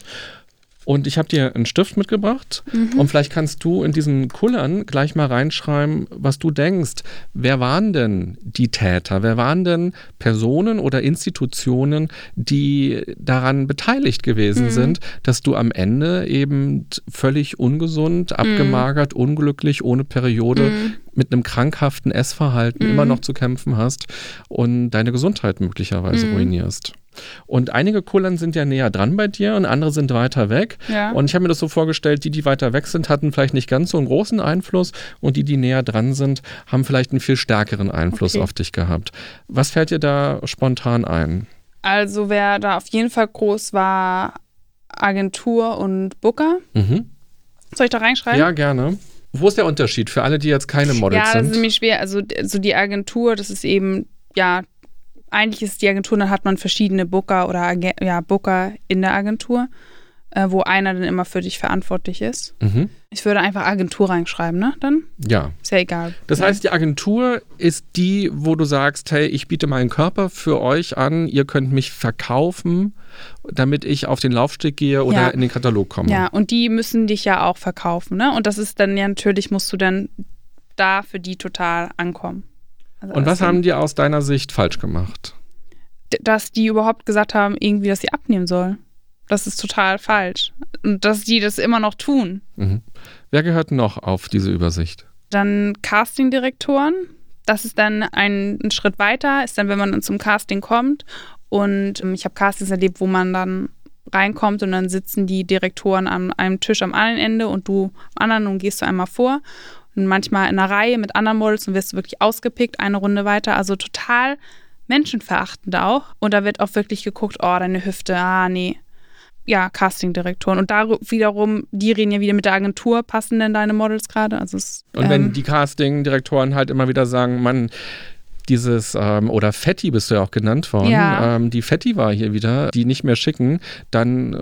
und ich habe dir einen Stift mitgebracht mhm. und vielleicht kannst du in diesen Kullern gleich mal reinschreiben, was du denkst. Wer waren denn die Täter? Wer waren denn Personen oder Institutionen, die daran beteiligt gewesen mhm. sind, dass du am Ende eben völlig ungesund, abgemagert, mhm. unglücklich, ohne Periode mhm. mit einem krankhaften Essverhalten immer mhm. noch zu kämpfen hast und deine Gesundheit möglicherweise mhm. ruinierst? Und einige Kullern sind ja näher dran bei dir und andere sind weiter weg. Ja. Und ich habe mir das so vorgestellt, die, die weiter weg sind, hatten vielleicht nicht ganz so einen großen Einfluss und die, die näher dran sind, haben vielleicht einen viel stärkeren Einfluss Okay. auf dich gehabt. Was fällt dir da spontan ein? Also wer da auf jeden Fall groß war, Agentur und Booker. Mhm. Soll ich da reinschreiben? Ja, gerne. Wo ist der Unterschied für alle, die jetzt keine Models Ja, das ist sind? nämlich schwer. Also so die Agentur, das ist eben, ja, eigentlich ist die Agentur, dann hat man verschiedene Booker oder Agen ja, Booker in der Agentur, äh, wo einer dann immer für dich verantwortlich ist. Mhm. Ich würde einfach Agentur reinschreiben, ne? Dann Ja. ist ja egal. Das ja. heißt, die Agentur ist die, wo du sagst, hey, ich biete meinen Körper für euch an, ihr könnt mich verkaufen, damit ich auf den Laufsteg gehe oder Ja. in den Katalog komme. Ja, und die müssen dich ja auch verkaufen, ne? Und das ist dann ja natürlich, musst du dann da für die total ankommen. Also Und was haben die aus deiner Sicht falsch gemacht? dass die überhaupt gesagt haben, irgendwie, dass sie abnehmen soll. Das ist total falsch. Und dass die das immer noch tun. Mhm. Wer gehört noch auf diese Übersicht? Dann Castingdirektoren. Das ist dann ein, ein Schritt weiter, ist dann, wenn man dann zum Casting kommt. Und ähm, ich habe Castings erlebt, wo man dann reinkommt und dann sitzen die Direktoren an einem Tisch am einen Ende und du am anderen und gehst du einmal vor. Und manchmal in einer Reihe mit anderen Models und wirst du wirklich ausgepickt, eine Runde weiter. Also total menschenverachtend auch. Und da wird auch wirklich geguckt, oh, deine Hüfte, ah, nee. Ja, Castingdirektoren. Und da wiederum, die reden ja wieder mit der Agentur, passen denn deine Models gerade? Also es, Und wenn ähm, die Casting-Direktoren halt immer wieder sagen, Mann, dieses, ähm, oder Fetti bist du ja auch genannt worden, Ja. ähm, die Fetti war hier wieder, die nicht mehr schicken, dann äh,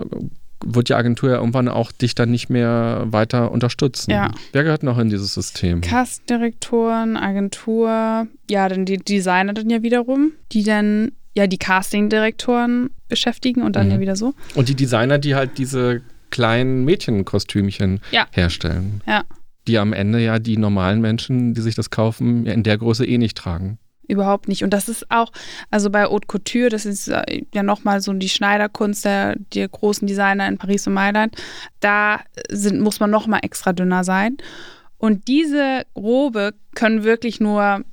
wird die Agentur ja irgendwann auch dich dann nicht mehr weiter unterstützen. Ja. Wer gehört noch in dieses System? Castdirektoren, Agentur, ja, dann die Designer dann ja wiederum, die dann ja die Castingdirektoren beschäftigen und dann Mhm. ja wieder so. Und die Designer, die halt diese kleinen Mädchenkostümchen Ja. herstellen. Ja. Die am Ende ja die normalen Menschen, die sich das kaufen, ja in der Größe eh nicht tragen. Überhaupt nicht. Und das ist auch, also bei Haute Couture, das ist äh, ja nochmal so die Schneiderkunst der, der großen Designer in Paris und Mailand. Da sind, muss man nochmal extra dünner sein. Und diese Robe können wirklich nur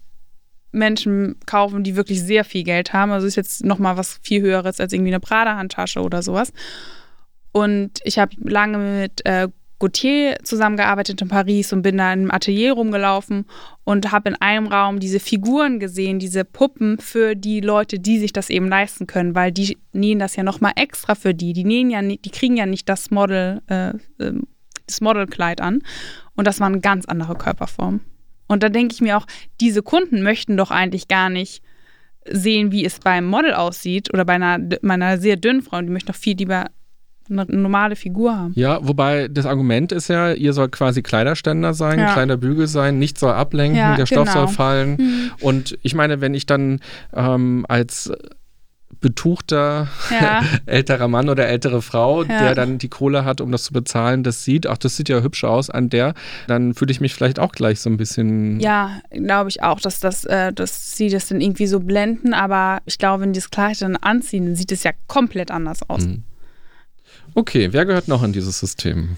Menschen kaufen, die wirklich sehr viel Geld haben. Also ist jetzt nochmal was viel Höheres als irgendwie eine Prada-Handtasche oder sowas. Und ich habe lange mit äh, Gautier zusammengearbeitet in Paris und bin da im Atelier rumgelaufen und habe in einem Raum diese Figuren gesehen, diese Puppen für die Leute, die sich das eben leisten können, weil die nähen das ja nochmal extra für die. Die nähen ja die kriegen ja nicht das Model, äh, ähm, das Modelkleid an. Und das war eine ganz andere Körperform. Und da denke ich mir auch, diese Kunden möchten doch eigentlich gar nicht sehen, wie es beim Model aussieht oder bei einer, bei einer sehr dünnen Frau. Die möchten doch viel lieber eine normale Figur haben. Ja, wobei das Argument ist ja, ihr sollt quasi Kleiderständer sein, Ja. Kleiderbügel sein, nichts soll ablenken, Ja, der Stoff genau. soll fallen. Mhm. Und ich meine, wenn ich dann ähm, als betuchter Ja. *laughs* älterer Mann oder ältere Frau, Ja. der dann die Kohle hat, um das zu bezahlen, das sieht, ach, das sieht ja hübsch aus an der, dann fühle ich mich vielleicht auch gleich so ein bisschen. Ja, glaube ich auch, dass, das, äh, dass sie das dann irgendwie so blenden, aber ich glaube, wenn die das Kleid dann anziehen, dann sieht es ja komplett anders aus. Hm. Okay, wer gehört noch in dieses System?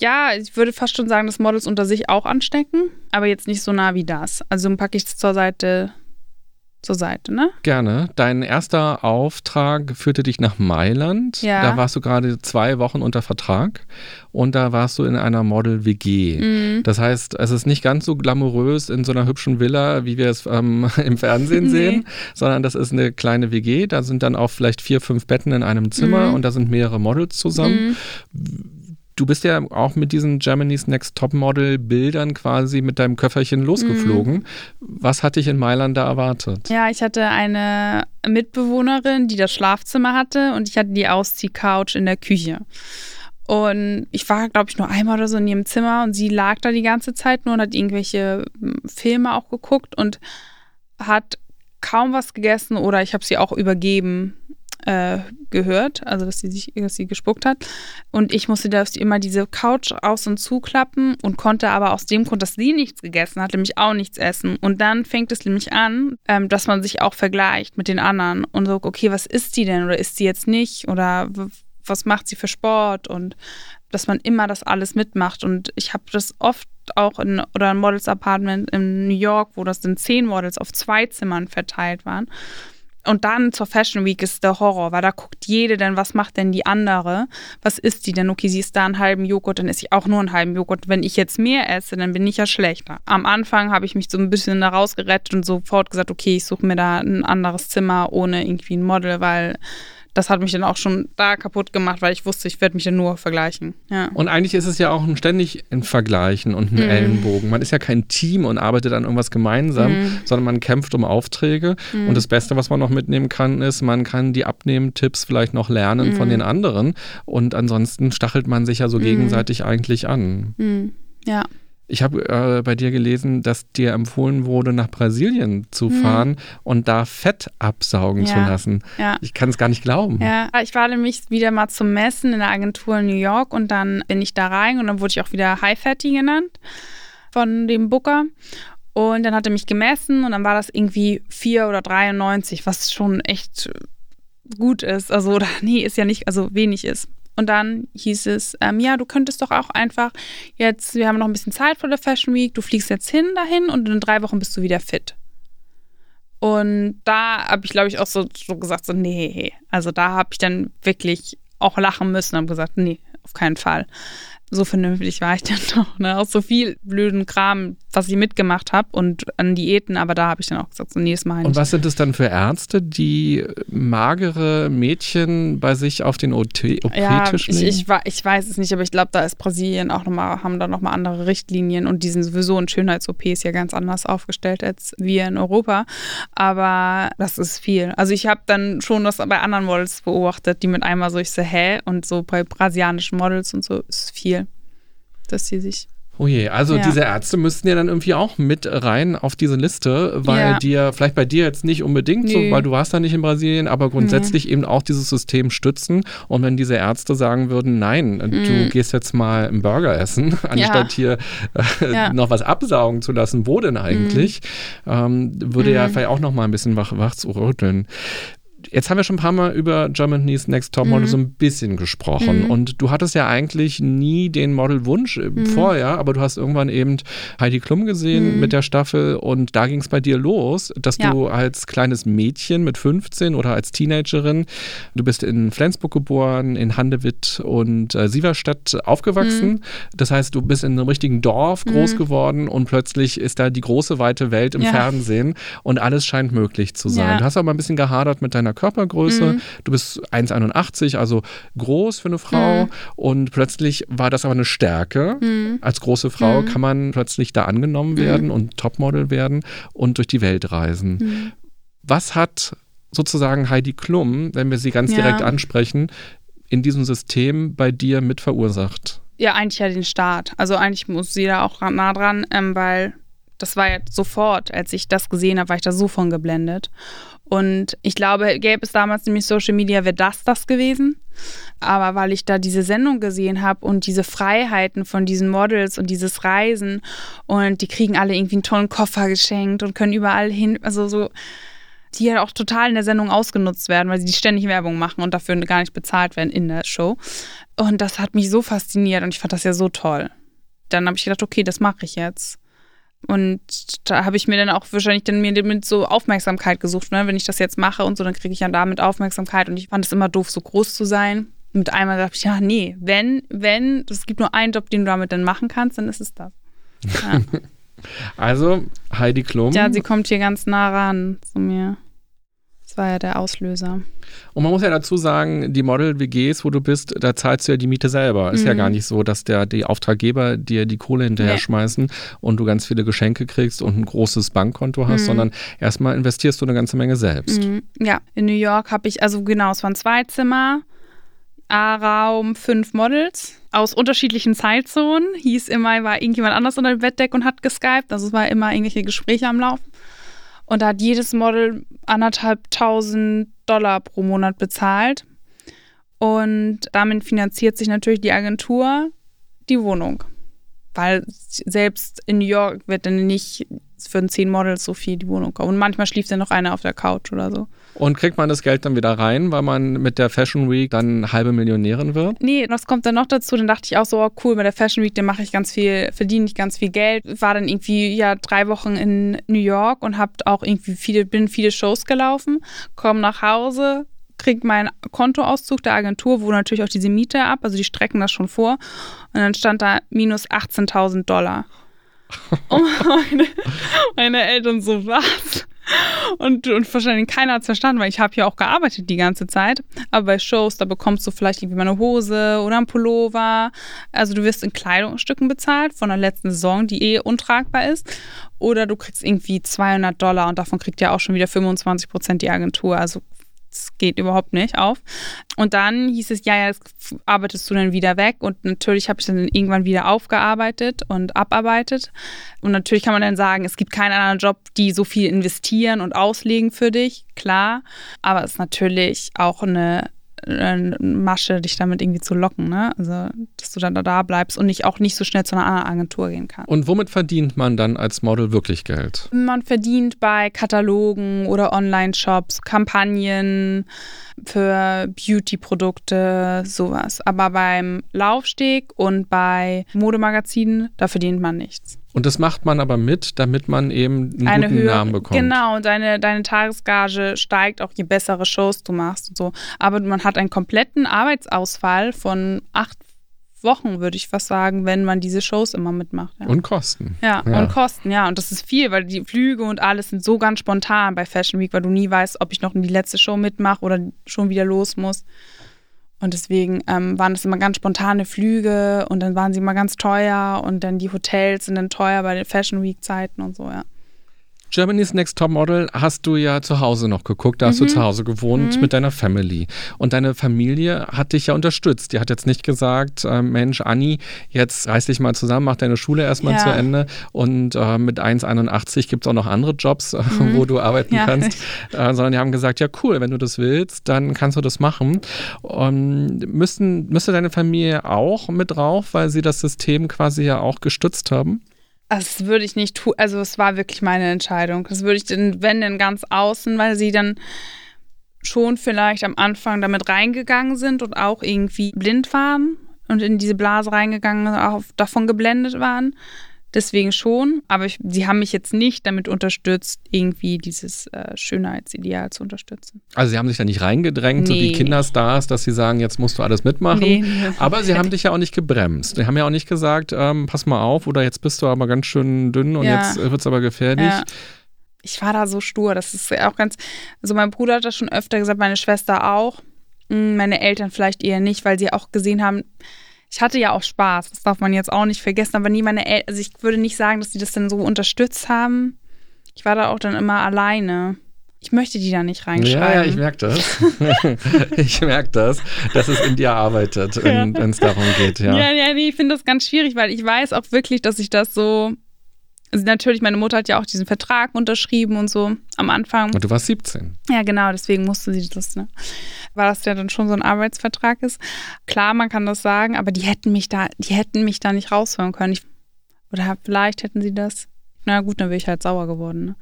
Ja, ich würde fast schon sagen, dass Models unter sich auch anstecken, aber jetzt nicht so nah wie das. Also packe ich es zur Seite, zur Seite, ne? Gerne. Dein erster Auftrag führte dich nach Mailand. Ja. Da warst du gerade zwei Wochen unter Vertrag und da warst du in einer Model-WG. Mhm. Das heißt, es ist nicht ganz so glamourös in so einer hübschen Villa, wie wir es ähm, *laughs* im Fernsehen Nee. sehen, sondern das ist eine kleine WG. Da sind dann auch vielleicht vier, fünf Betten in einem Zimmer Mhm. und da sind mehrere Models zusammen. Mhm. Du bist ja auch mit diesen Germany's Next Top Model Bildern quasi mit deinem Köfferchen losgeflogen. Was hat dich in Mailand da erwartet? Ja, ich hatte eine Mitbewohnerin, die das Schlafzimmer hatte und ich hatte die Ausziehcouch in der Küche. Und ich war, glaube ich, nur einmal oder so in ihrem Zimmer und sie lag da die ganze Zeit nur und hat irgendwelche hm, Filme auch geguckt und hat kaum was gegessen oder ich habe sie auch übergeben äh, gehört, also dass sie sich, dass sie gespuckt hat. Und ich musste da immer diese Couch aus- und zuklappen und konnte aber aus dem Grund, dass sie nichts gegessen hat, nämlich auch nichts essen. Und dann fängt es nämlich an, ähm, dass man sich auch vergleicht mit den anderen und so, okay, was isst die denn oder isst sie jetzt nicht oder was macht sie für Sport und dass man immer das alles mitmacht. Und ich habe das oft auch in oder ein Models Apartment in New York, wo das dann zehn Models auf zwei Zimmern verteilt waren. Und dann zur Fashion Week ist der Horror, weil da guckt jede denn, was macht denn die andere? Was isst die denn? Okay, sie isst da einen halben Joghurt, dann esse ich auch nur einen halben Joghurt. Wenn ich jetzt mehr esse, dann bin ich ja schlechter. Am Anfang habe ich mich so ein bisschen da rausgerettet und sofort gesagt, okay, ich suche mir da ein anderes Zimmer ohne irgendwie ein Model, weil das hat mich dann auch schon da kaputt gemacht, weil ich wusste, ich werde mich dann nur vergleichen. Ja. Und eigentlich ist es ja auch ständig ein Vergleichen und ein mm. Ellenbogen. Man ist ja kein Team und arbeitet an irgendwas gemeinsam, mm. sondern man kämpft um Aufträge. Mm. Und das Beste, was man noch mitnehmen kann, ist, man kann die Abnehmen-Tipps vielleicht noch lernen von den anderen. Und ansonsten stachelt man sich ja so gegenseitig eigentlich an. Ja. Ich habe äh, bei dir gelesen, dass dir empfohlen wurde, nach Brasilien zu hm. fahren und da Fett absaugen ja. zu lassen. Ja. Ich kann es gar nicht glauben. Ja, ich war nämlich wieder mal zum Messen in der Agentur in New York und dann bin ich da rein und dann wurde ich auch wieder High Fatty genannt von dem Booker. Und dann hat er mich gemessen und dann war das irgendwie 4 oder 93, was schon echt gut ist. Also, oder *laughs* nee, ist ja nicht, also wenig ist. Und dann hieß es, ähm, ja, du könntest doch auch einfach jetzt, wir haben noch ein bisschen Zeit vor der Fashion Week, du fliegst jetzt hin dahin und in drei Wochen bist du wieder fit. Und da habe ich, glaube ich, auch so, so, gesagt, so, nee, also da habe ich dann wirklich auch lachen müssen und gesagt, nee, auf keinen Fall so vernünftig war ich dann *laughs* doch. Ne? Auch so viel blöden Kram, was ich mitgemacht habe und an Diäten, aber da habe ich dann auch gesagt, so nee, das Und was sind es dann für Ärzte, die magere Mädchen bei sich auf den OP-Tisch ja, ich, ich, ich, weiß es nicht, aber ich glaube, da ist Brasilien auch nochmal, haben da nochmal andere Richtlinien und die sind sowieso in Schönheits-OPs ja ganz anders aufgestellt als wir in Europa. Aber das ist viel. Also ich habe dann schon das bei anderen Models beobachtet, die mit einmal so, ich so, hä? Und so bei brasilianischen Models und so ist viel dass sie sich Oh je, also ja. diese Ärzte müssten ja dann irgendwie auch mit rein auf diese Liste, weil ja. ja vielleicht bei dir jetzt nicht unbedingt so, weil du warst da nicht in Brasilien, aber grundsätzlich nee. eben auch dieses System stützen. Und wenn diese Ärzte sagen würden, nein, mhm. du gehst jetzt mal einen Burger essen, *laughs* anstatt ja. hier äh, noch was absaugen zu lassen, wo denn eigentlich, mhm. ähm, würde ja mhm. vielleicht auch noch mal ein bisschen wach, wach zu rütteln. Jetzt haben wir schon ein paar Mal über Germany's Next Top Model mhm. so ein bisschen gesprochen. Mhm. Und du hattest ja eigentlich nie den Modelwunsch mhm. vorher, aber du hast irgendwann eben Heidi Klum gesehen mhm. mit der Staffel und da ging es bei dir los, dass ja. du als kleines Mädchen mit 15 oder als Teenagerin, du bist in Flensburg geboren, in Handewitt und äh, Sieverstadt aufgewachsen. Mhm. Das heißt, du bist in einem richtigen Dorf groß mhm. geworden und plötzlich ist da die große weite Welt im ja. Fernsehen und alles scheint möglich zu sein. Ja. Du hast aber ein bisschen gehadert mit deiner Körpergröße. Mhm. Du bist 1,81, also groß für eine Frau. Mhm. Und plötzlich war das aber eine Stärke. Mhm. Als große Frau mhm. kann man plötzlich da angenommen mhm. werden und Topmodel werden und durch die Welt reisen. Mhm. Was hat sozusagen Heidi Klum, wenn wir sie ganz ja. direkt ansprechen, in diesem System bei dir mit verursacht? Ja, eigentlich ja den Start. Also eigentlich muss sie da auch nah dran, ähm, weil das war ja sofort, als ich das gesehen habe, war ich da so von geblendet. Und ich glaube, gäbe es damals nämlich Social Media, wäre das das gewesen. Aber weil ich da diese Sendung gesehen habe und diese Freiheiten von diesen Models und dieses Reisen und die kriegen alle irgendwie einen tollen Koffer geschenkt und können überall hin, also so, die ja auch total in der Sendung ausgenutzt werden, weil sie ständig Werbung machen und dafür gar nicht bezahlt werden in der Show. Und das hat mich so fasziniert und ich fand das ja so toll. Dann habe ich gedacht, okay, das mache ich jetzt. Und da habe ich mir dann auch wahrscheinlich dann mir mit so Aufmerksamkeit gesucht. Ne? Wenn ich das jetzt mache und so, dann kriege ich ja damit Aufmerksamkeit. Und ich fand es immer doof, so groß zu sein. Und mit einmal dachte ich, ja, nee, wenn, wenn, es gibt nur einen Job, den du damit dann machen kannst, dann ist es das. Ja. *laughs* also, Heidi Klum. Ja, sie kommt hier ganz nah ran zu mir. Das war ja der Auslöser. Und man muss ja dazu sagen, die Model-WGs, wo du bist, da zahlst du ja die Miete selber. Ist mhm. ja gar nicht so, dass der, die Auftraggeber dir die Kohle hinterher nee. schmeißen und du ganz viele Geschenke kriegst und ein großes Bankkonto hast, mhm. sondern erstmal investierst du eine ganze Menge selbst. Mhm. Ja, in New York habe ich, also genau, es waren zwei Zimmer, A-Raum, fünf Models aus unterschiedlichen Zeitzonen. Hieß immer, war irgendjemand anders unter dem Bettdeck und hat geskypt. Also es war immer irgendwelche Gespräche am Laufen. Und da hat jedes Model anderthalb tausend Dollar pro Monat bezahlt. Und damit finanziert sich natürlich die Agentur die Wohnung. Weil selbst in New York wird dann nicht für zehn Models so viel die Wohnung kaufen. Und manchmal schläft dann noch einer auf der Couch oder so. Und kriegt man das Geld dann wieder rein, weil man mit der Fashion Week dann halbe Millionärin wird? Nee, das kommt dann noch dazu. Dann dachte ich auch so, oh cool, bei der Fashion Week, dann mache ich ganz viel, verdiene ich ganz viel Geld. War dann irgendwie ja drei Wochen in New York und habe auch irgendwie viele, bin viele Shows gelaufen, komme nach Hause, kriege meinen Kontoauszug der Agentur, wo natürlich auch diese Miete ab, also die strecken das schon vor. Und dann stand da minus 18.000 Dollar. *laughs* Und meine, meine Eltern so, was? Und, und wahrscheinlich keiner hat es verstanden, weil ich habe ja auch gearbeitet die ganze Zeit. Aber bei Shows, da bekommst du vielleicht irgendwie mal eine Hose oder ein Pullover. Also du wirst in Kleidungsstücken bezahlt von der letzten Saison, die eh untragbar ist. Oder du kriegst irgendwie 200 Dollar und davon kriegt ja auch schon wieder 25 Prozent die Agentur. Also es geht überhaupt nicht auf. Und dann hieß es, ja, ja, das arbeitest du dann wieder weg. Und natürlich habe ich dann irgendwann wieder aufgearbeitet und abarbeitet. Und natürlich kann man dann sagen, es gibt keinen anderen Job, die so viel investieren und auslegen für dich, klar. Aber es ist natürlich auch eine Masche, dich damit irgendwie zu locken, ne? Also, dass du dann da bleibst und nicht auch nicht so schnell zu einer anderen Agentur gehen kannst. Und womit verdient man dann als Model wirklich Geld? Man verdient bei Katalogen oder Online-Shops, Kampagnen für Beauty-Produkte, sowas. Aber beim Laufsteg und bei Modemagazinen, da verdient man nichts. Und das macht man aber mit, damit man eben einen Eine guten Höhe, Namen bekommt. Genau, deine, deine Tagesgage steigt auch, je bessere Shows du machst und so. Aber man hat einen kompletten Arbeitsausfall von acht Wochen, würde ich fast sagen, wenn man diese Shows immer mitmacht. Ja. Und Kosten. Ja, Ja. und Kosten, ja. Und das ist viel, weil die Flüge und alles sind so ganz spontan bei Fashion Week, weil du nie weißt, ob ich noch in die letzte Show mitmache oder schon wieder los muss. Und deswegen ähm, waren das immer ganz spontane Flüge und dann waren sie immer ganz teuer und dann die Hotels sind dann teuer bei den Fashion Week-Zeiten und so, ja. Germany's Next Top Model hast du ja zu Hause noch geguckt, da hast Mhm. du zu Hause gewohnt mit deiner Family. Und deine Familie hat dich ja unterstützt. Die hat jetzt nicht gesagt, äh, Mensch, Anni, jetzt reiß dich mal zusammen, mach deine Schule erstmal Ja. zu Ende und äh, mit 1,81 gibt es auch noch andere Jobs, äh, wo du arbeiten Mhm. Ja. kannst. *laughs* Äh, sondern die haben gesagt, ja cool, wenn du das willst, dann kannst du das machen. Und müssten, müsste deine Familie auch mit drauf, weil sie das System quasi ja auch gestützt haben? Also das würde ich nicht tun. Also es war wirklich meine Entscheidung. Das würde ich dann, wenn denn ganz außen, weil sie dann schon vielleicht am Anfang damit reingegangen sind und auch irgendwie blind waren und in diese Blase reingegangen, auch davon geblendet waren. Deswegen schon, aber ich, sie haben mich jetzt nicht damit unterstützt, irgendwie dieses äh, Schönheitsideal zu unterstützen. Also sie haben sich da nicht reingedrängt, so wie Nee. Kinderstars, dass sie sagen, jetzt musst du alles mitmachen. Nee, nee. Aber sie haben dich ja auch nicht gebremst. Die haben ja auch nicht gesagt, ähm, pass mal auf, oder jetzt bist du aber ganz schön dünn und Ja. jetzt wird es aber gefährlich. Ja. Ich war da so stur. Das ist ja auch ganz. Also, mein Bruder hat das schon öfter gesagt, meine Schwester auch. Mm, Meine Eltern vielleicht eher nicht, weil sie auch gesehen haben, ich hatte ja auch Spaß. Das darf man jetzt auch nicht vergessen. Aber nie meine Eltern. Also, ich würde nicht sagen, dass sie das dann so unterstützt haben. Ich war da auch dann immer alleine. Ich möchte die da nicht reinschreiben. Ja, ja, ich merke das. *laughs* ich merke das, dass es in dir arbeitet, wenn es darum geht. Ja. Ja, ja, nee, ich finde das ganz schwierig, weil ich weiß auch wirklich, dass ich das so. Also natürlich, meine Mutter hat ja auch diesen Vertrag unterschrieben und so am Anfang. Und du warst 17. Ja, genau, deswegen musste sie das, ne? Weil das ja dann schon so ein Arbeitsvertrag ist. Klar, man kann das sagen, aber die hätten mich da, die hätten mich da nicht rausholen können. Ich, oder vielleicht hätten sie das. Na gut, dann wäre ich halt sauer geworden, ne?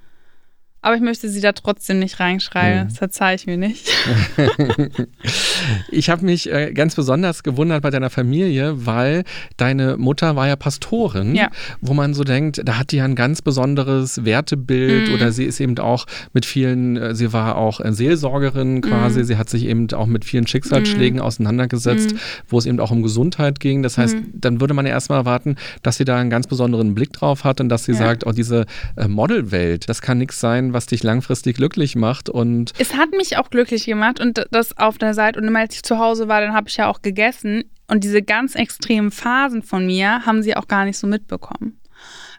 Aber ich möchte sie da trotzdem nicht reinschreiben. Mhm. Das verzeih ich mir nicht. *laughs* Ich habe mich äh, ganz besonders gewundert bei deiner Familie, weil deine Mutter war ja Pastorin, Ja. wo man so denkt, da hat die ja ein ganz besonderes Wertebild Mhm. oder sie ist eben auch mit vielen, äh, sie war auch äh, Seelsorgerin quasi, Mhm. sie hat sich eben auch mit vielen Schicksalsschlägen auseinandergesetzt, Mhm. wo es eben auch um Gesundheit ging. Das heißt, Mhm. dann würde man ja erstmal erwarten, dass sie da einen ganz besonderen Blick drauf hat und dass sie Ja. sagt, oh, diese äh, Modelwelt, das kann nichts sein, was dich langfristig glücklich macht und Es hat mich auch glücklich gemacht und das auf der Seite. Und immer als ich zu Hause war, dann habe ich ja auch gegessen. Und diese ganz extremen Phasen von mir haben sie auch gar nicht so mitbekommen.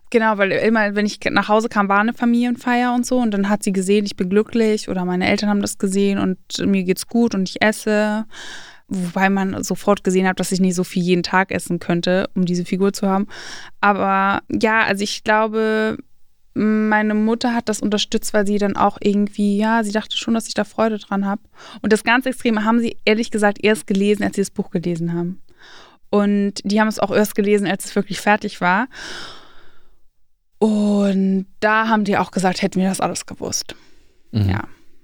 Genau, weil immer, wenn ich nach Hause kam, war eine Familienfeier und so. Und dann hat sie gesehen, ich bin glücklich oder meine Eltern haben das gesehen und mir geht's gut und ich esse. Wobei man sofort gesehen hat, dass ich nicht so viel jeden Tag essen könnte, um diese Figur zu haben. Aber ja, also ich glaube, meine Mutter hat das unterstützt, weil sie dann auch irgendwie, ja, sie dachte schon, dass ich da Freude dran habe. Und das ganz Extreme haben sie ehrlich gesagt erst gelesen, als sie das Buch gelesen haben. Und die haben es auch erst gelesen, als es wirklich fertig war. Und da haben die auch gesagt, hätten wir das alles gewusst. Mhm. Ja.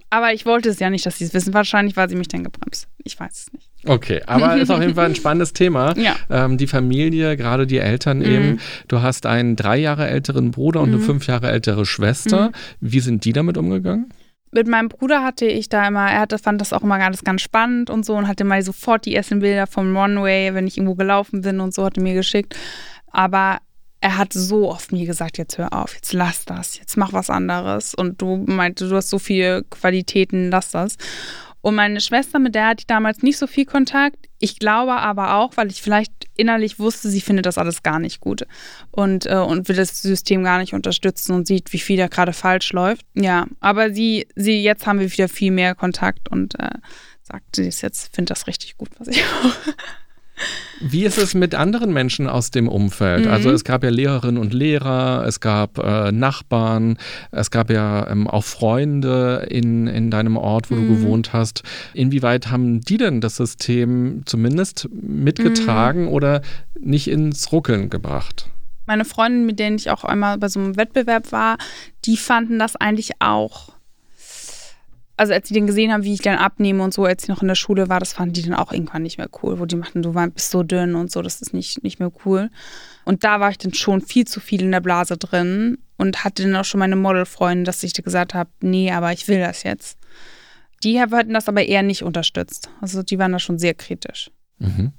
Aber ich wollte es ja nicht, dass sie es wissen. Wahrscheinlich war sie mich dann gebremst. Ich weiß es nicht. Okay, aber ist auf jeden Fall ein spannendes Thema. *laughs* Ja. Ähm, die Familie, gerade die Eltern eben. Du hast einen drei Jahre älteren Bruder und eine fünf Jahre ältere Schwester. Wie sind die damit umgegangen? Mit meinem Bruder hatte ich da immer, er hatte, fand das auch immer ganz, ganz spannend und so und hatte mal sofort die ersten Bilder vom Runway, wenn ich irgendwo gelaufen bin und so, hatte mir geschickt. Aber er hat so oft mir gesagt, jetzt hör auf, jetzt lass das, jetzt mach was anderes. Und du meinte, du hast so viele Qualitäten, lass das. Und meine Schwester, mit der hatte ich damals nicht so viel Kontakt. Ich glaube aber auch, weil ich vielleicht innerlich wusste, sie findet das alles gar nicht gut und, äh, und will das System gar nicht unterstützen und sieht, wie viel da gerade falsch läuft. Ja, aber sie, sie, jetzt haben wir wieder viel mehr Kontakt und äh, sagt, sie ist jetzt, findet das richtig gut, was ich *laughs* mache. Wie ist es mit anderen Menschen aus dem Umfeld? Mhm. Also es gab ja Lehrerinnen und Lehrer, es gab äh, Nachbarn, es gab ja ähm, auch Freunde in, in deinem Ort, wo du Mhm. gewohnt hast. Inwieweit haben die denn das System zumindest mitgetragen Mhm. oder nicht ins Ruckeln gebracht? Meine Freundin, mit denen ich auch einmal bei so einem Wettbewerb war, die fanden das eigentlich auch. Also als sie den gesehen haben, wie ich dann abnehme und so, als ich noch in der Schule war, das fanden die dann auch irgendwann nicht mehr cool, wo die machten, du bist so dünn und so, das ist nicht, nicht mehr cool. Und da war ich dann schon viel zu viel in der Blase drin und hatte dann auch schon meine Modelfreundin, dass ich gesagt habe, nee, aber ich will das jetzt. Die hatten das aber eher nicht unterstützt. Also die waren da schon sehr kritisch. Mhm.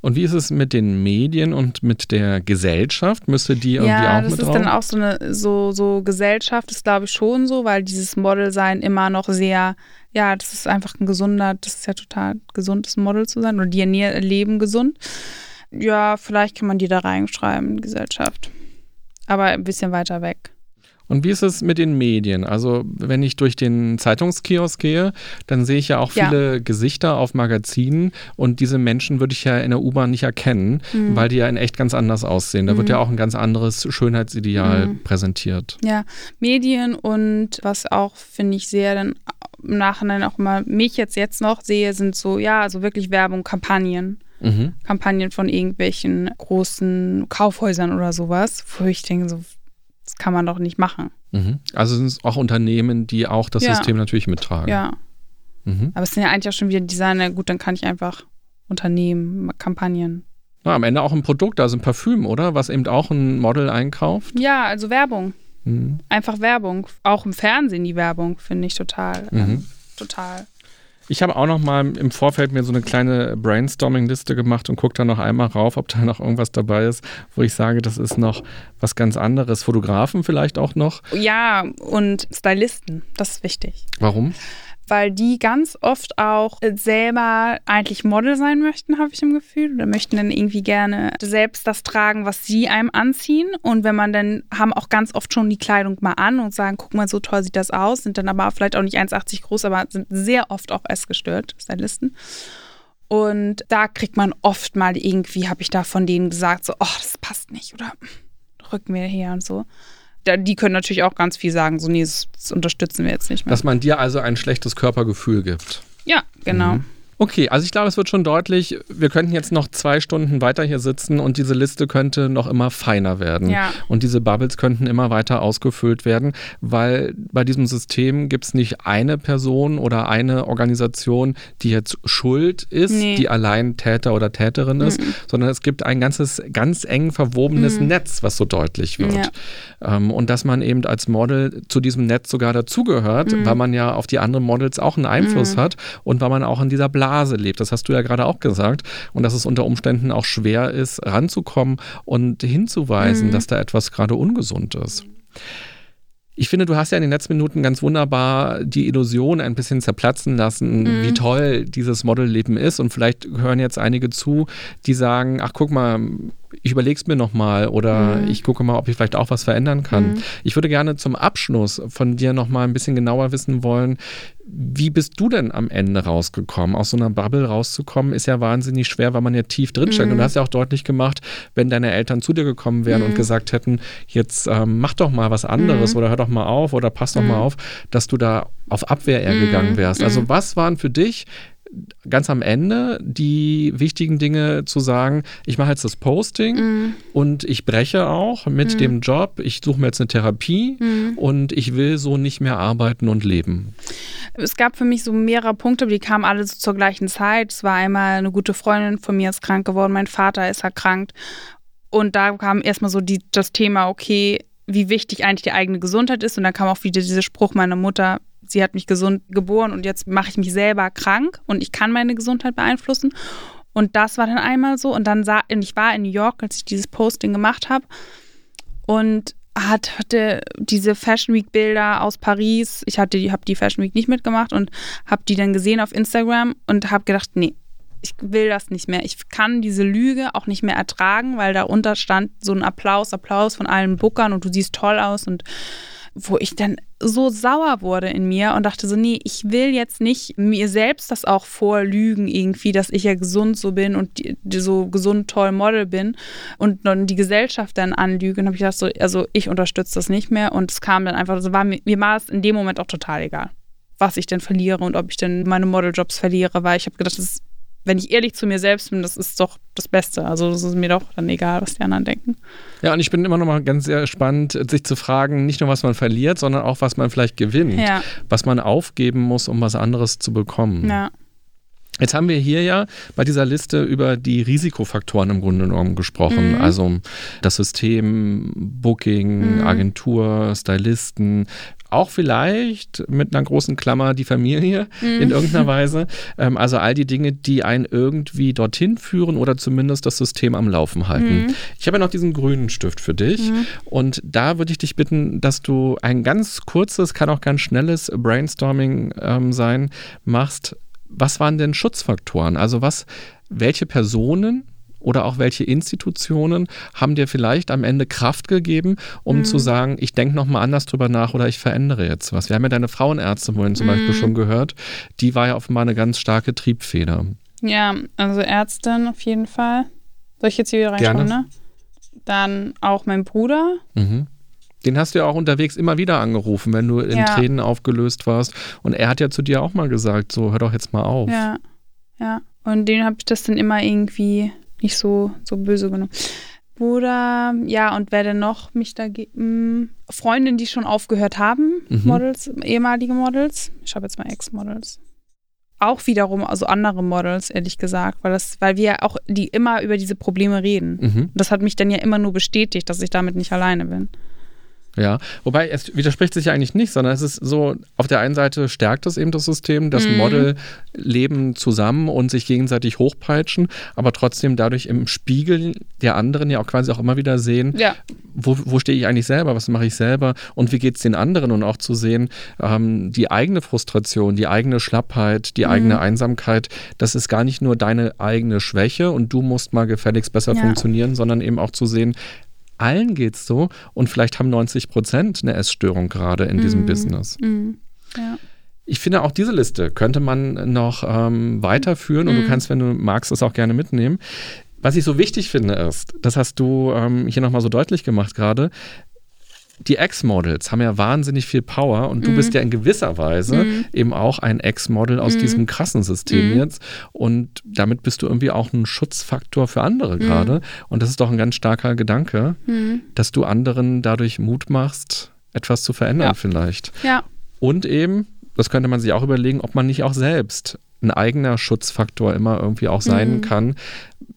Und wie ist es mit den Medien und mit der Gesellschaft? Müsste die irgendwie ja, auch das mit ist drauf? dann auch so eine so so Gesellschaft ist glaube ich schon so, weil dieses Modelsein immer noch sehr ja, das ist einfach ein gesunder, das ist ja total gesundes Model zu sein oder die leben gesund. Ja, vielleicht kann man die da reinschreiben, Gesellschaft. Aber ein bisschen weiter weg. Und wie ist es mit den Medien? Also, wenn ich durch den Zeitungskiosk gehe, dann sehe ich ja auch Ja. viele Gesichter auf Magazinen und diese Menschen würde ich ja in der U-Bahn nicht erkennen, Mhm. weil die ja in echt ganz anders aussehen. Da wird ja auch ein ganz anderes Schönheitsideal Mhm. präsentiert. Ja, Medien und was auch, finde ich, sehr dann im Nachhinein auch immer mich jetzt jetzt noch sehe, sind so, ja, also wirklich Werbung, Kampagnen. Mhm. Kampagnen von irgendwelchen großen Kaufhäusern oder sowas, wo ich denke, so, das kann man doch nicht machen. Mhm. Also sind es auch Unternehmen, die auch das Ja. System natürlich mittragen. Ja. Mhm. Aber es sind ja eigentlich auch schon wieder Designer. Gut, dann kann ich einfach Unternehmen, Kampagnen. Na, am Ende auch ein Produkt, also ein Parfüm, oder? Was eben auch ein Model einkauft. Ja, also Werbung. Mhm. Einfach Werbung. Auch im Fernsehen die Werbung, finde ich total. Mhm. Ähm, total. Ich habe auch noch mal im Vorfeld mir so eine kleine Brainstorming-Liste gemacht und gucke da noch einmal rauf, ob da noch irgendwas dabei ist, wo ich sage, das ist noch was ganz anderes. Fotografen vielleicht auch noch. Ja, und Stylisten, das ist wichtig. Warum? Weil die ganz oft auch selber eigentlich Model sein möchten, habe ich im Gefühl, oder möchten dann irgendwie gerne selbst das tragen, was sie einem anziehen. Und wenn man dann haben auch ganz oft schon die Kleidung mal an und sagen, guck mal, so toll sieht das aus, sind dann aber vielleicht auch nicht 1,80 groß, aber sind sehr oft auch essgestört, Stylisten. Und da kriegt man oft mal irgendwie, habe ich da von denen gesagt, so, oh, das passt nicht oder rücken wir her und so. Die können natürlich auch ganz viel sagen, so, nee, das, das unterstützen wir jetzt nicht mehr. Dass man dir also ein schlechtes Körpergefühl gibt. Ja, genau. Mhm. Okay, also ich glaube, es wird schon deutlich, wir könnten jetzt noch zwei Stunden weiter hier sitzen und diese Liste könnte noch immer feiner werden. Ja. Und diese Bubbles könnten immer weiter ausgefüllt werden, weil bei diesem System gibt es nicht eine Person oder eine Organisation, die jetzt schuld ist, Nee. die allein Täter oder Täterin ist, sondern es gibt ein ganzes, ganz eng verwobenes Netz, was so deutlich wird. Ja. Ähm, und dass man eben als Model zu diesem Netz sogar dazugehört, Mhm. weil man ja auf die anderen Models auch einen Einfluss hat und weil man auch in dieser Blase lebt. Das hast du ja gerade auch gesagt. Und dass es unter Umständen auch schwer ist, ranzukommen und Mhm. hinzuweisen, dass da etwas gerade ungesund ist. Ich finde, du hast ja in den letzten Minuten ganz wunderbar die Illusion ein bisschen zerplatzen lassen, Mhm. wie toll dieses Modelleben ist. Und vielleicht hören jetzt einige zu, die sagen, ach guck mal, ich überlege es mir nochmal oder Mhm. ich gucke mal, ob ich vielleicht auch was verändern kann. Ich würde gerne zum Abschluss von dir nochmal ein bisschen genauer wissen wollen, wie bist du denn am Ende rausgekommen? Aus so einer Bubble rauszukommen, ist ja wahnsinnig schwer, weil man ja tief drinsteckt. Und du hast ja auch deutlich gemacht, wenn deine Eltern zu dir gekommen wären und gesagt hätten, jetzt ähm, mach doch mal was anderes oder hör doch mal auf oder pass doch mal auf, dass du da auf Abwehr eher gegangen wärst. Also was waren für dich ganz am Ende die wichtigen Dinge zu sagen, ich mache jetzt das Posting Mhm. und ich breche auch mit dem Job, ich suche mir jetzt eine Therapie Mhm. und ich will so nicht mehr arbeiten und leben. Es gab für mich so mehrere Punkte, die kamen alle so zur gleichen Zeit. Es war einmal eine gute Freundin von mir ist krank geworden, mein Vater ist erkrankt. Und da kam erstmal so die, das Thema, okay, wie wichtig eigentlich die eigene Gesundheit ist. Und dann kam auch wieder dieser Spruch meiner Mutter, sie hat mich gesund geboren und jetzt mache ich mich selber krank und ich kann meine Gesundheit beeinflussen. Und das war dann einmal so. Und dann sah, ich war in New York, als ich dieses Posting gemacht habe. Und hat, hatte diese Fashion Week Bilder aus Paris. Ich hatte, habe die Fashion Week nicht mitgemacht und habe die dann gesehen auf Instagram und habe gedacht, nee, ich will das nicht mehr. Ich kann diese Lüge auch nicht mehr ertragen, weil darunter stand so ein Applaus, Applaus von allen Bookern und du siehst toll aus und wo ich dann so sauer wurde in mir und dachte so, nee, ich will jetzt nicht mir selbst das auch vorlügen irgendwie, dass ich ja gesund so bin und die, die so gesund toll Model bin und dann die Gesellschaft dann anlüge. Und habe ich gedacht so, also ich unterstütze das nicht mehr und es kam dann einfach, so war mir, mir war es in dem Moment auch total egal, was ich denn verliere und ob ich denn meine Modeljobs verliere, weil ich habe gedacht, das ist, wenn ich ehrlich zu mir selbst bin, das ist doch das Beste. Also das ist mir doch dann egal, was die anderen denken. Ja, und ich bin immer noch mal ganz sehr spannend, sich zu fragen, nicht nur, was man verliert, sondern auch, was man vielleicht gewinnt. Ja. Was man aufgeben muss, um was anderes zu bekommen. Ja. Jetzt haben wir hier ja bei dieser Liste über die Risikofaktoren im Grunde genommen gesprochen. Mhm. Also das System, Booking, Mhm. Agentur, Stylisten, auch vielleicht mit einer großen Klammer die Familie Mhm. in irgendeiner *laughs* Weise. Ähm, also all die Dinge, die einen irgendwie dorthin führen oder zumindest das System am Laufen halten. Mhm. Ich habe ja noch diesen grünen Stift für dich und da würde ich dich bitten, dass du ein ganz kurzes, kann auch ganz schnelles Brainstorming ähm, sein, machst. Was waren denn Schutzfaktoren? Also was, welche Personen oder auch welche Institutionen haben dir vielleicht am Ende Kraft gegeben, um zu sagen, ich denke nochmal anders drüber nach oder ich verändere jetzt was. Wir haben ja deine Frauenärzte vorhin zum Beispiel schon gehört. Die war ja offenbar eine ganz starke Triebfeder. Ja, also Ärztin auf jeden Fall. Soll ich jetzt hier wieder reinschauen, ne? Dann auch mein Bruder. Mhm. Den hast du ja auch unterwegs immer wieder angerufen, wenn du in Ja. Tränen aufgelöst warst. Und er hat ja zu dir auch mal gesagt, so hör doch jetzt mal auf. Ja, ja. Und den habe ich das dann immer irgendwie nicht so, so böse genommen. Bruder, ja, und wer denn noch mich da ge- mh, Freundinnen, die schon aufgehört haben, Mhm. Models, ehemalige Models. Ich habe jetzt mal Ex-Models. Auch wiederum, also andere Models, ehrlich gesagt, weil das, weil wir auch die immer über diese Probleme reden. Mhm. Das hat mich dann ja immer nur bestätigt, dass ich damit nicht alleine bin. Ja, wobei es widerspricht sich ja eigentlich nicht, sondern es ist so, auf der einen Seite stärkt es eben das System, das Mhm. Model leben zusammen und sich gegenseitig hochpeitschen, aber trotzdem dadurch im Spiegel der anderen ja auch quasi auch immer wieder sehen, Ja. wo, wo stehe ich eigentlich selber, was mache ich selber und wie geht es den anderen und auch zu sehen, ähm, die eigene Frustration, die eigene Schlappheit, die eigene Einsamkeit, das ist gar nicht nur deine eigene Schwäche und du musst mal gefälligst besser Ja. funktionieren, sondern eben auch zu sehen, allen geht's so und vielleicht haben 90 Prozent eine Essstörung gerade in diesem Business. Mhm. Ja. Ich finde auch diese Liste könnte man noch ähm, weiterführen und du kannst, wenn du magst, es auch gerne mitnehmen. Was ich so wichtig finde ist, das hast du ähm, hier nochmal so deutlich gemacht gerade, die Ex-Models haben ja wahnsinnig viel Power und du bist ja in gewisser Weise eben auch ein Ex-Model aus diesem krassen System jetzt und damit bist du irgendwie auch ein Schutzfaktor für andere gerade und das ist doch ein ganz starker Gedanke, Mhm. dass du anderen dadurch Mut machst, etwas zu verändern Ja. vielleicht. Ja. Und eben, das könnte man sich auch überlegen, ob man nicht auch selbst ein eigener Schutzfaktor immer irgendwie auch sein Mhm. kann,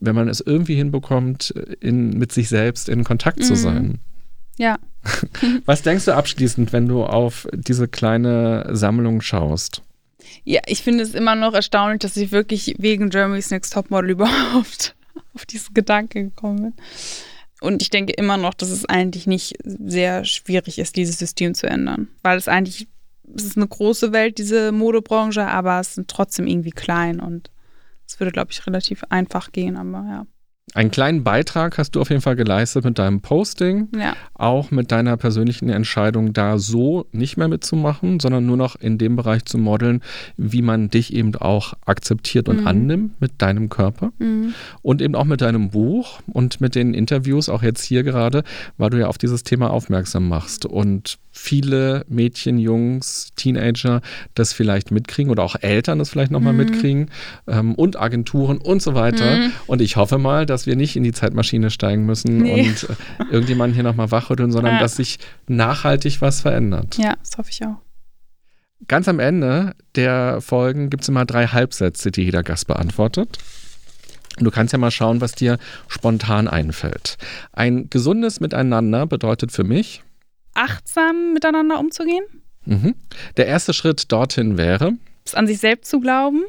wenn man es irgendwie hinbekommt, in, mit sich selbst in Kontakt zu Mhm. sein. Ja. *laughs* Was denkst du abschließend, wenn du auf diese kleine Sammlung schaust? Ja, ich finde es immer noch erstaunlich, dass ich wirklich wegen Germany's Next Topmodel *laughs* überhaupt auf diesen Gedanke gekommen bin. Und ich denke immer noch, dass es eigentlich nicht sehr schwierig ist, dieses System zu ändern. Weil es eigentlich, es ist eine große Welt, diese Modebranche, aber es sind trotzdem irgendwie klein und es würde, glaube ich, relativ einfach gehen, aber ja. Einen kleinen Beitrag hast du auf jeden Fall geleistet mit deinem Posting, Ja. auch mit deiner persönlichen Entscheidung, da so nicht mehr mitzumachen, sondern nur noch in dem Bereich zu modeln, wie man dich eben auch akzeptiert und annimmt mit deinem Körper und eben auch mit deinem Buch und mit den Interviews, auch jetzt hier gerade, weil du ja auf dieses Thema aufmerksam machst und viele Mädchen, Jungs, Teenager das vielleicht mitkriegen oder auch Eltern das vielleicht nochmal mitkriegen ähm, und Agenturen und so weiter. Und ich hoffe mal, dass wir nicht in die Zeitmaschine steigen müssen Nee. und äh, irgendjemanden hier nochmal wachrütteln, sondern Ja. dass sich nachhaltig was verändert. Ja, das hoffe ich auch. Ganz am Ende der Folgen gibt es immer drei Halbsätze, die jeder Gast beantwortet. Du kannst ja mal schauen, was dir spontan einfällt. Ein gesundes Miteinander bedeutet für mich, Achtsam miteinander umzugehen, mhm, der erste Schritt dorthin wäre, es an sich selbst zu glauben,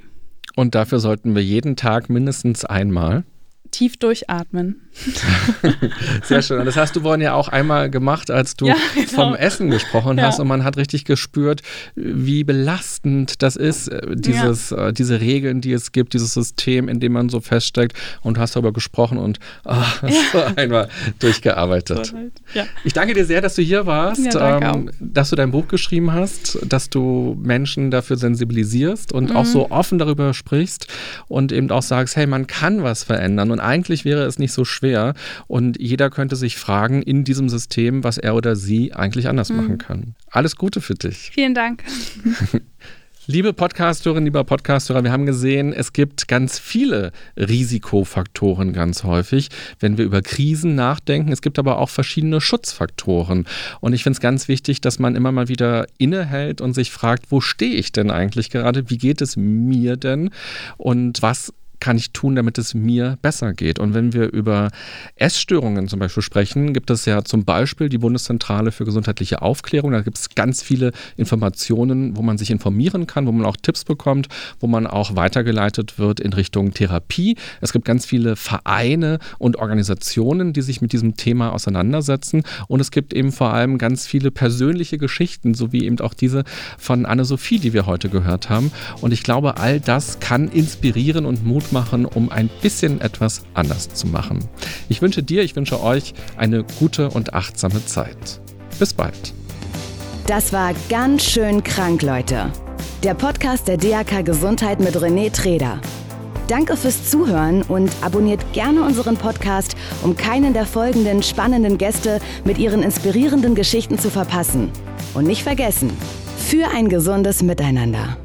und dafür sollten wir jeden Tag mindestens einmal. Tief durchatmen. *laughs* Sehr schön. Und das hast du vorhin ja auch einmal gemacht, als du Ja, genau. vom Essen gesprochen Ja. hast. Und man hat richtig gespürt, wie belastend das ist, äh, dieses, äh, diese Regeln, die es gibt, dieses System, in dem man so feststeckt. Und du hast darüber gesprochen und ah, *laughs* so einmal durchgearbeitet. Ja. Ich danke dir sehr, dass du hier warst, Ja, ähm, dass du dein Buch geschrieben hast, dass du Menschen dafür sensibilisierst und auch Mhm. so offen darüber sprichst und eben auch sagst, hey, man kann was verändern und eigentlich wäre es nicht so schwer und jeder könnte sich fragen in diesem System, was er oder sie eigentlich anders Mhm. machen kann. Alles Gute für dich. Vielen Dank. *laughs* Liebe Podcasterinnen, lieber Podcasterer, wir haben gesehen, es gibt ganz viele Risikofaktoren ganz häufig, wenn wir über Krisen nachdenken. Es gibt aber auch verschiedene Schutzfaktoren. Und ich finde es ganz wichtig, dass man immer mal wieder innehält und sich fragt, wo stehe ich denn eigentlich gerade? Wie geht es mir denn? Und was kann ich tun, damit es mir besser geht? Und wenn wir über Essstörungen zum Beispiel sprechen, gibt es ja zum Beispiel die Bundeszentrale für gesundheitliche Aufklärung. Da gibt es ganz viele Informationen, wo man sich informieren kann, wo man auch Tipps bekommt, wo man auch weitergeleitet wird in Richtung Therapie. Es gibt ganz viele Vereine und Organisationen, die sich mit diesem Thema auseinandersetzen. Und es gibt eben vor allem ganz viele persönliche Geschichten, so wie eben auch diese von Anne-Sophie, die wir heute gehört haben. Und ich glaube, all das kann inspirieren und Mut machen, um ein bisschen etwas anders zu machen. Ich wünsche dir, ich wünsche euch eine gute und achtsame Zeit. Bis bald. Das war ganz schön krank, Leute. Der Podcast der DAK Gesundheit mit René Treder. Danke fürs Zuhören und abonniert gerne unseren Podcast, um keinen der folgenden spannenden Gäste mit ihren inspirierenden Geschichten zu verpassen. Und nicht vergessen, für ein gesundes Miteinander.